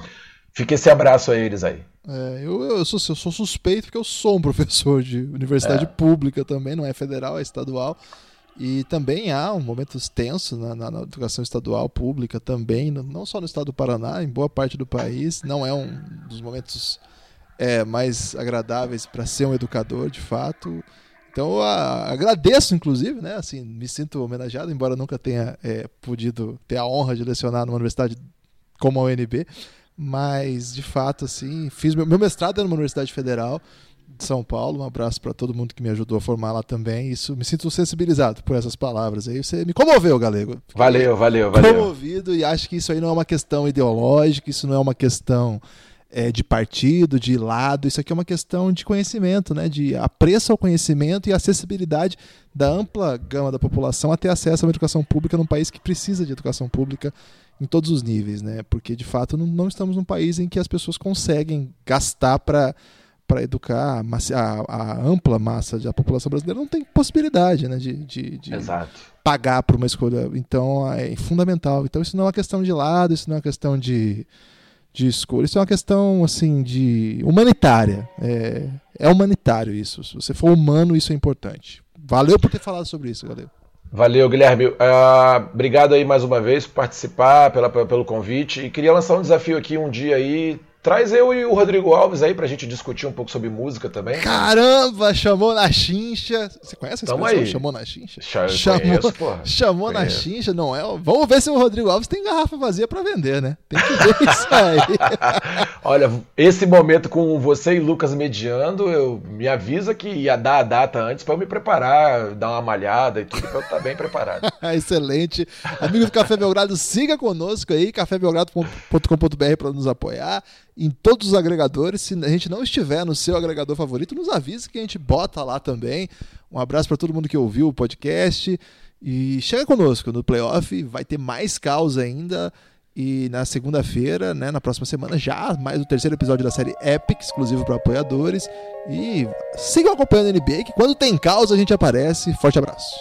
fica esse abraço a eles aí. É, eu, eu, sou, eu sou suspeito porque eu sou um professor de universidade é. pública também, não é federal, é estadual. E também há um momentos tensos na, na, na, educação estadual pública também, não só no estado do Paraná, em boa parte do país. Não é um dos momentos é, mais agradáveis para ser um educador, de fato. Então eu agradeço, inclusive, né? Assim, me sinto homenageado, embora nunca tenha é, podido ter a honra de lecionar numa universidade como a UNB. Mas, de fato, assim, fiz meu, meu mestrado é numa universidade federal de São Paulo. Um abraço para todo mundo que me ajudou a formar lá também. Isso me sinto sensibilizado por essas palavras aí. Você me comoveu, Galego. Valeu, valeu, valeu. Comovido e acho que isso aí não é uma questão ideológica, isso não é uma questão é, de partido, de lado. Isso aqui é uma questão de conhecimento, né? De apreço ao conhecimento e acessibilidade da ampla gama da população a ter acesso a uma educação pública num país que precisa de educação pública em todos os níveis, né? Porque de fato não, não estamos num país em que as pessoas conseguem gastar para para educar a, a, a, ampla massa da população brasileira não tem possibilidade né, de, de, de pagar por uma escolha. Então é fundamental. Então isso não é uma questão de lado, isso não é uma questão de, de escolha, isso é uma questão assim de humanitária. É, é humanitário isso. Se você for humano, isso é importante. Valeu por ter falado sobre isso, valeu. Valeu, Guilherme. Uh, obrigado aí mais uma vez por participar, pela, pelo convite. E queria lançar um desafio aqui um dia aí, Traz eu e o Rodrigo Alves aí pra gente discutir um pouco sobre música também. Caramba, chamou na chincha. Você conhece essa Tamo aí. Chamou na chincha? chamou conheço, chamou na chincha, não é? Vamos ver se o Rodrigo Alves tem garrafa vazia para vender, né? Tem que ver isso aí. Olha, esse momento com você e Lucas mediando, eu me avisa que ia dar a data antes para eu me preparar, dar uma malhada e tudo, pra eu estar tá bem preparado. Excelente. Amigo do Café Belgrado, siga conosco aí, cafébelgrado.com.br para nos apoiar em todos os agregadores. Se a gente não estiver no seu agregador favorito, nos avise que a gente bota lá também. Um abraço para todo mundo que ouviu o podcast. E chega conosco no playoff, vai ter mais caos ainda. E na segunda-feira, né, na próxima semana, já mais o terceiro episódio da série Epic, exclusivo para apoiadores. E sigam acompanhando a NBA, que quando tem caos a gente aparece. Forte abraço.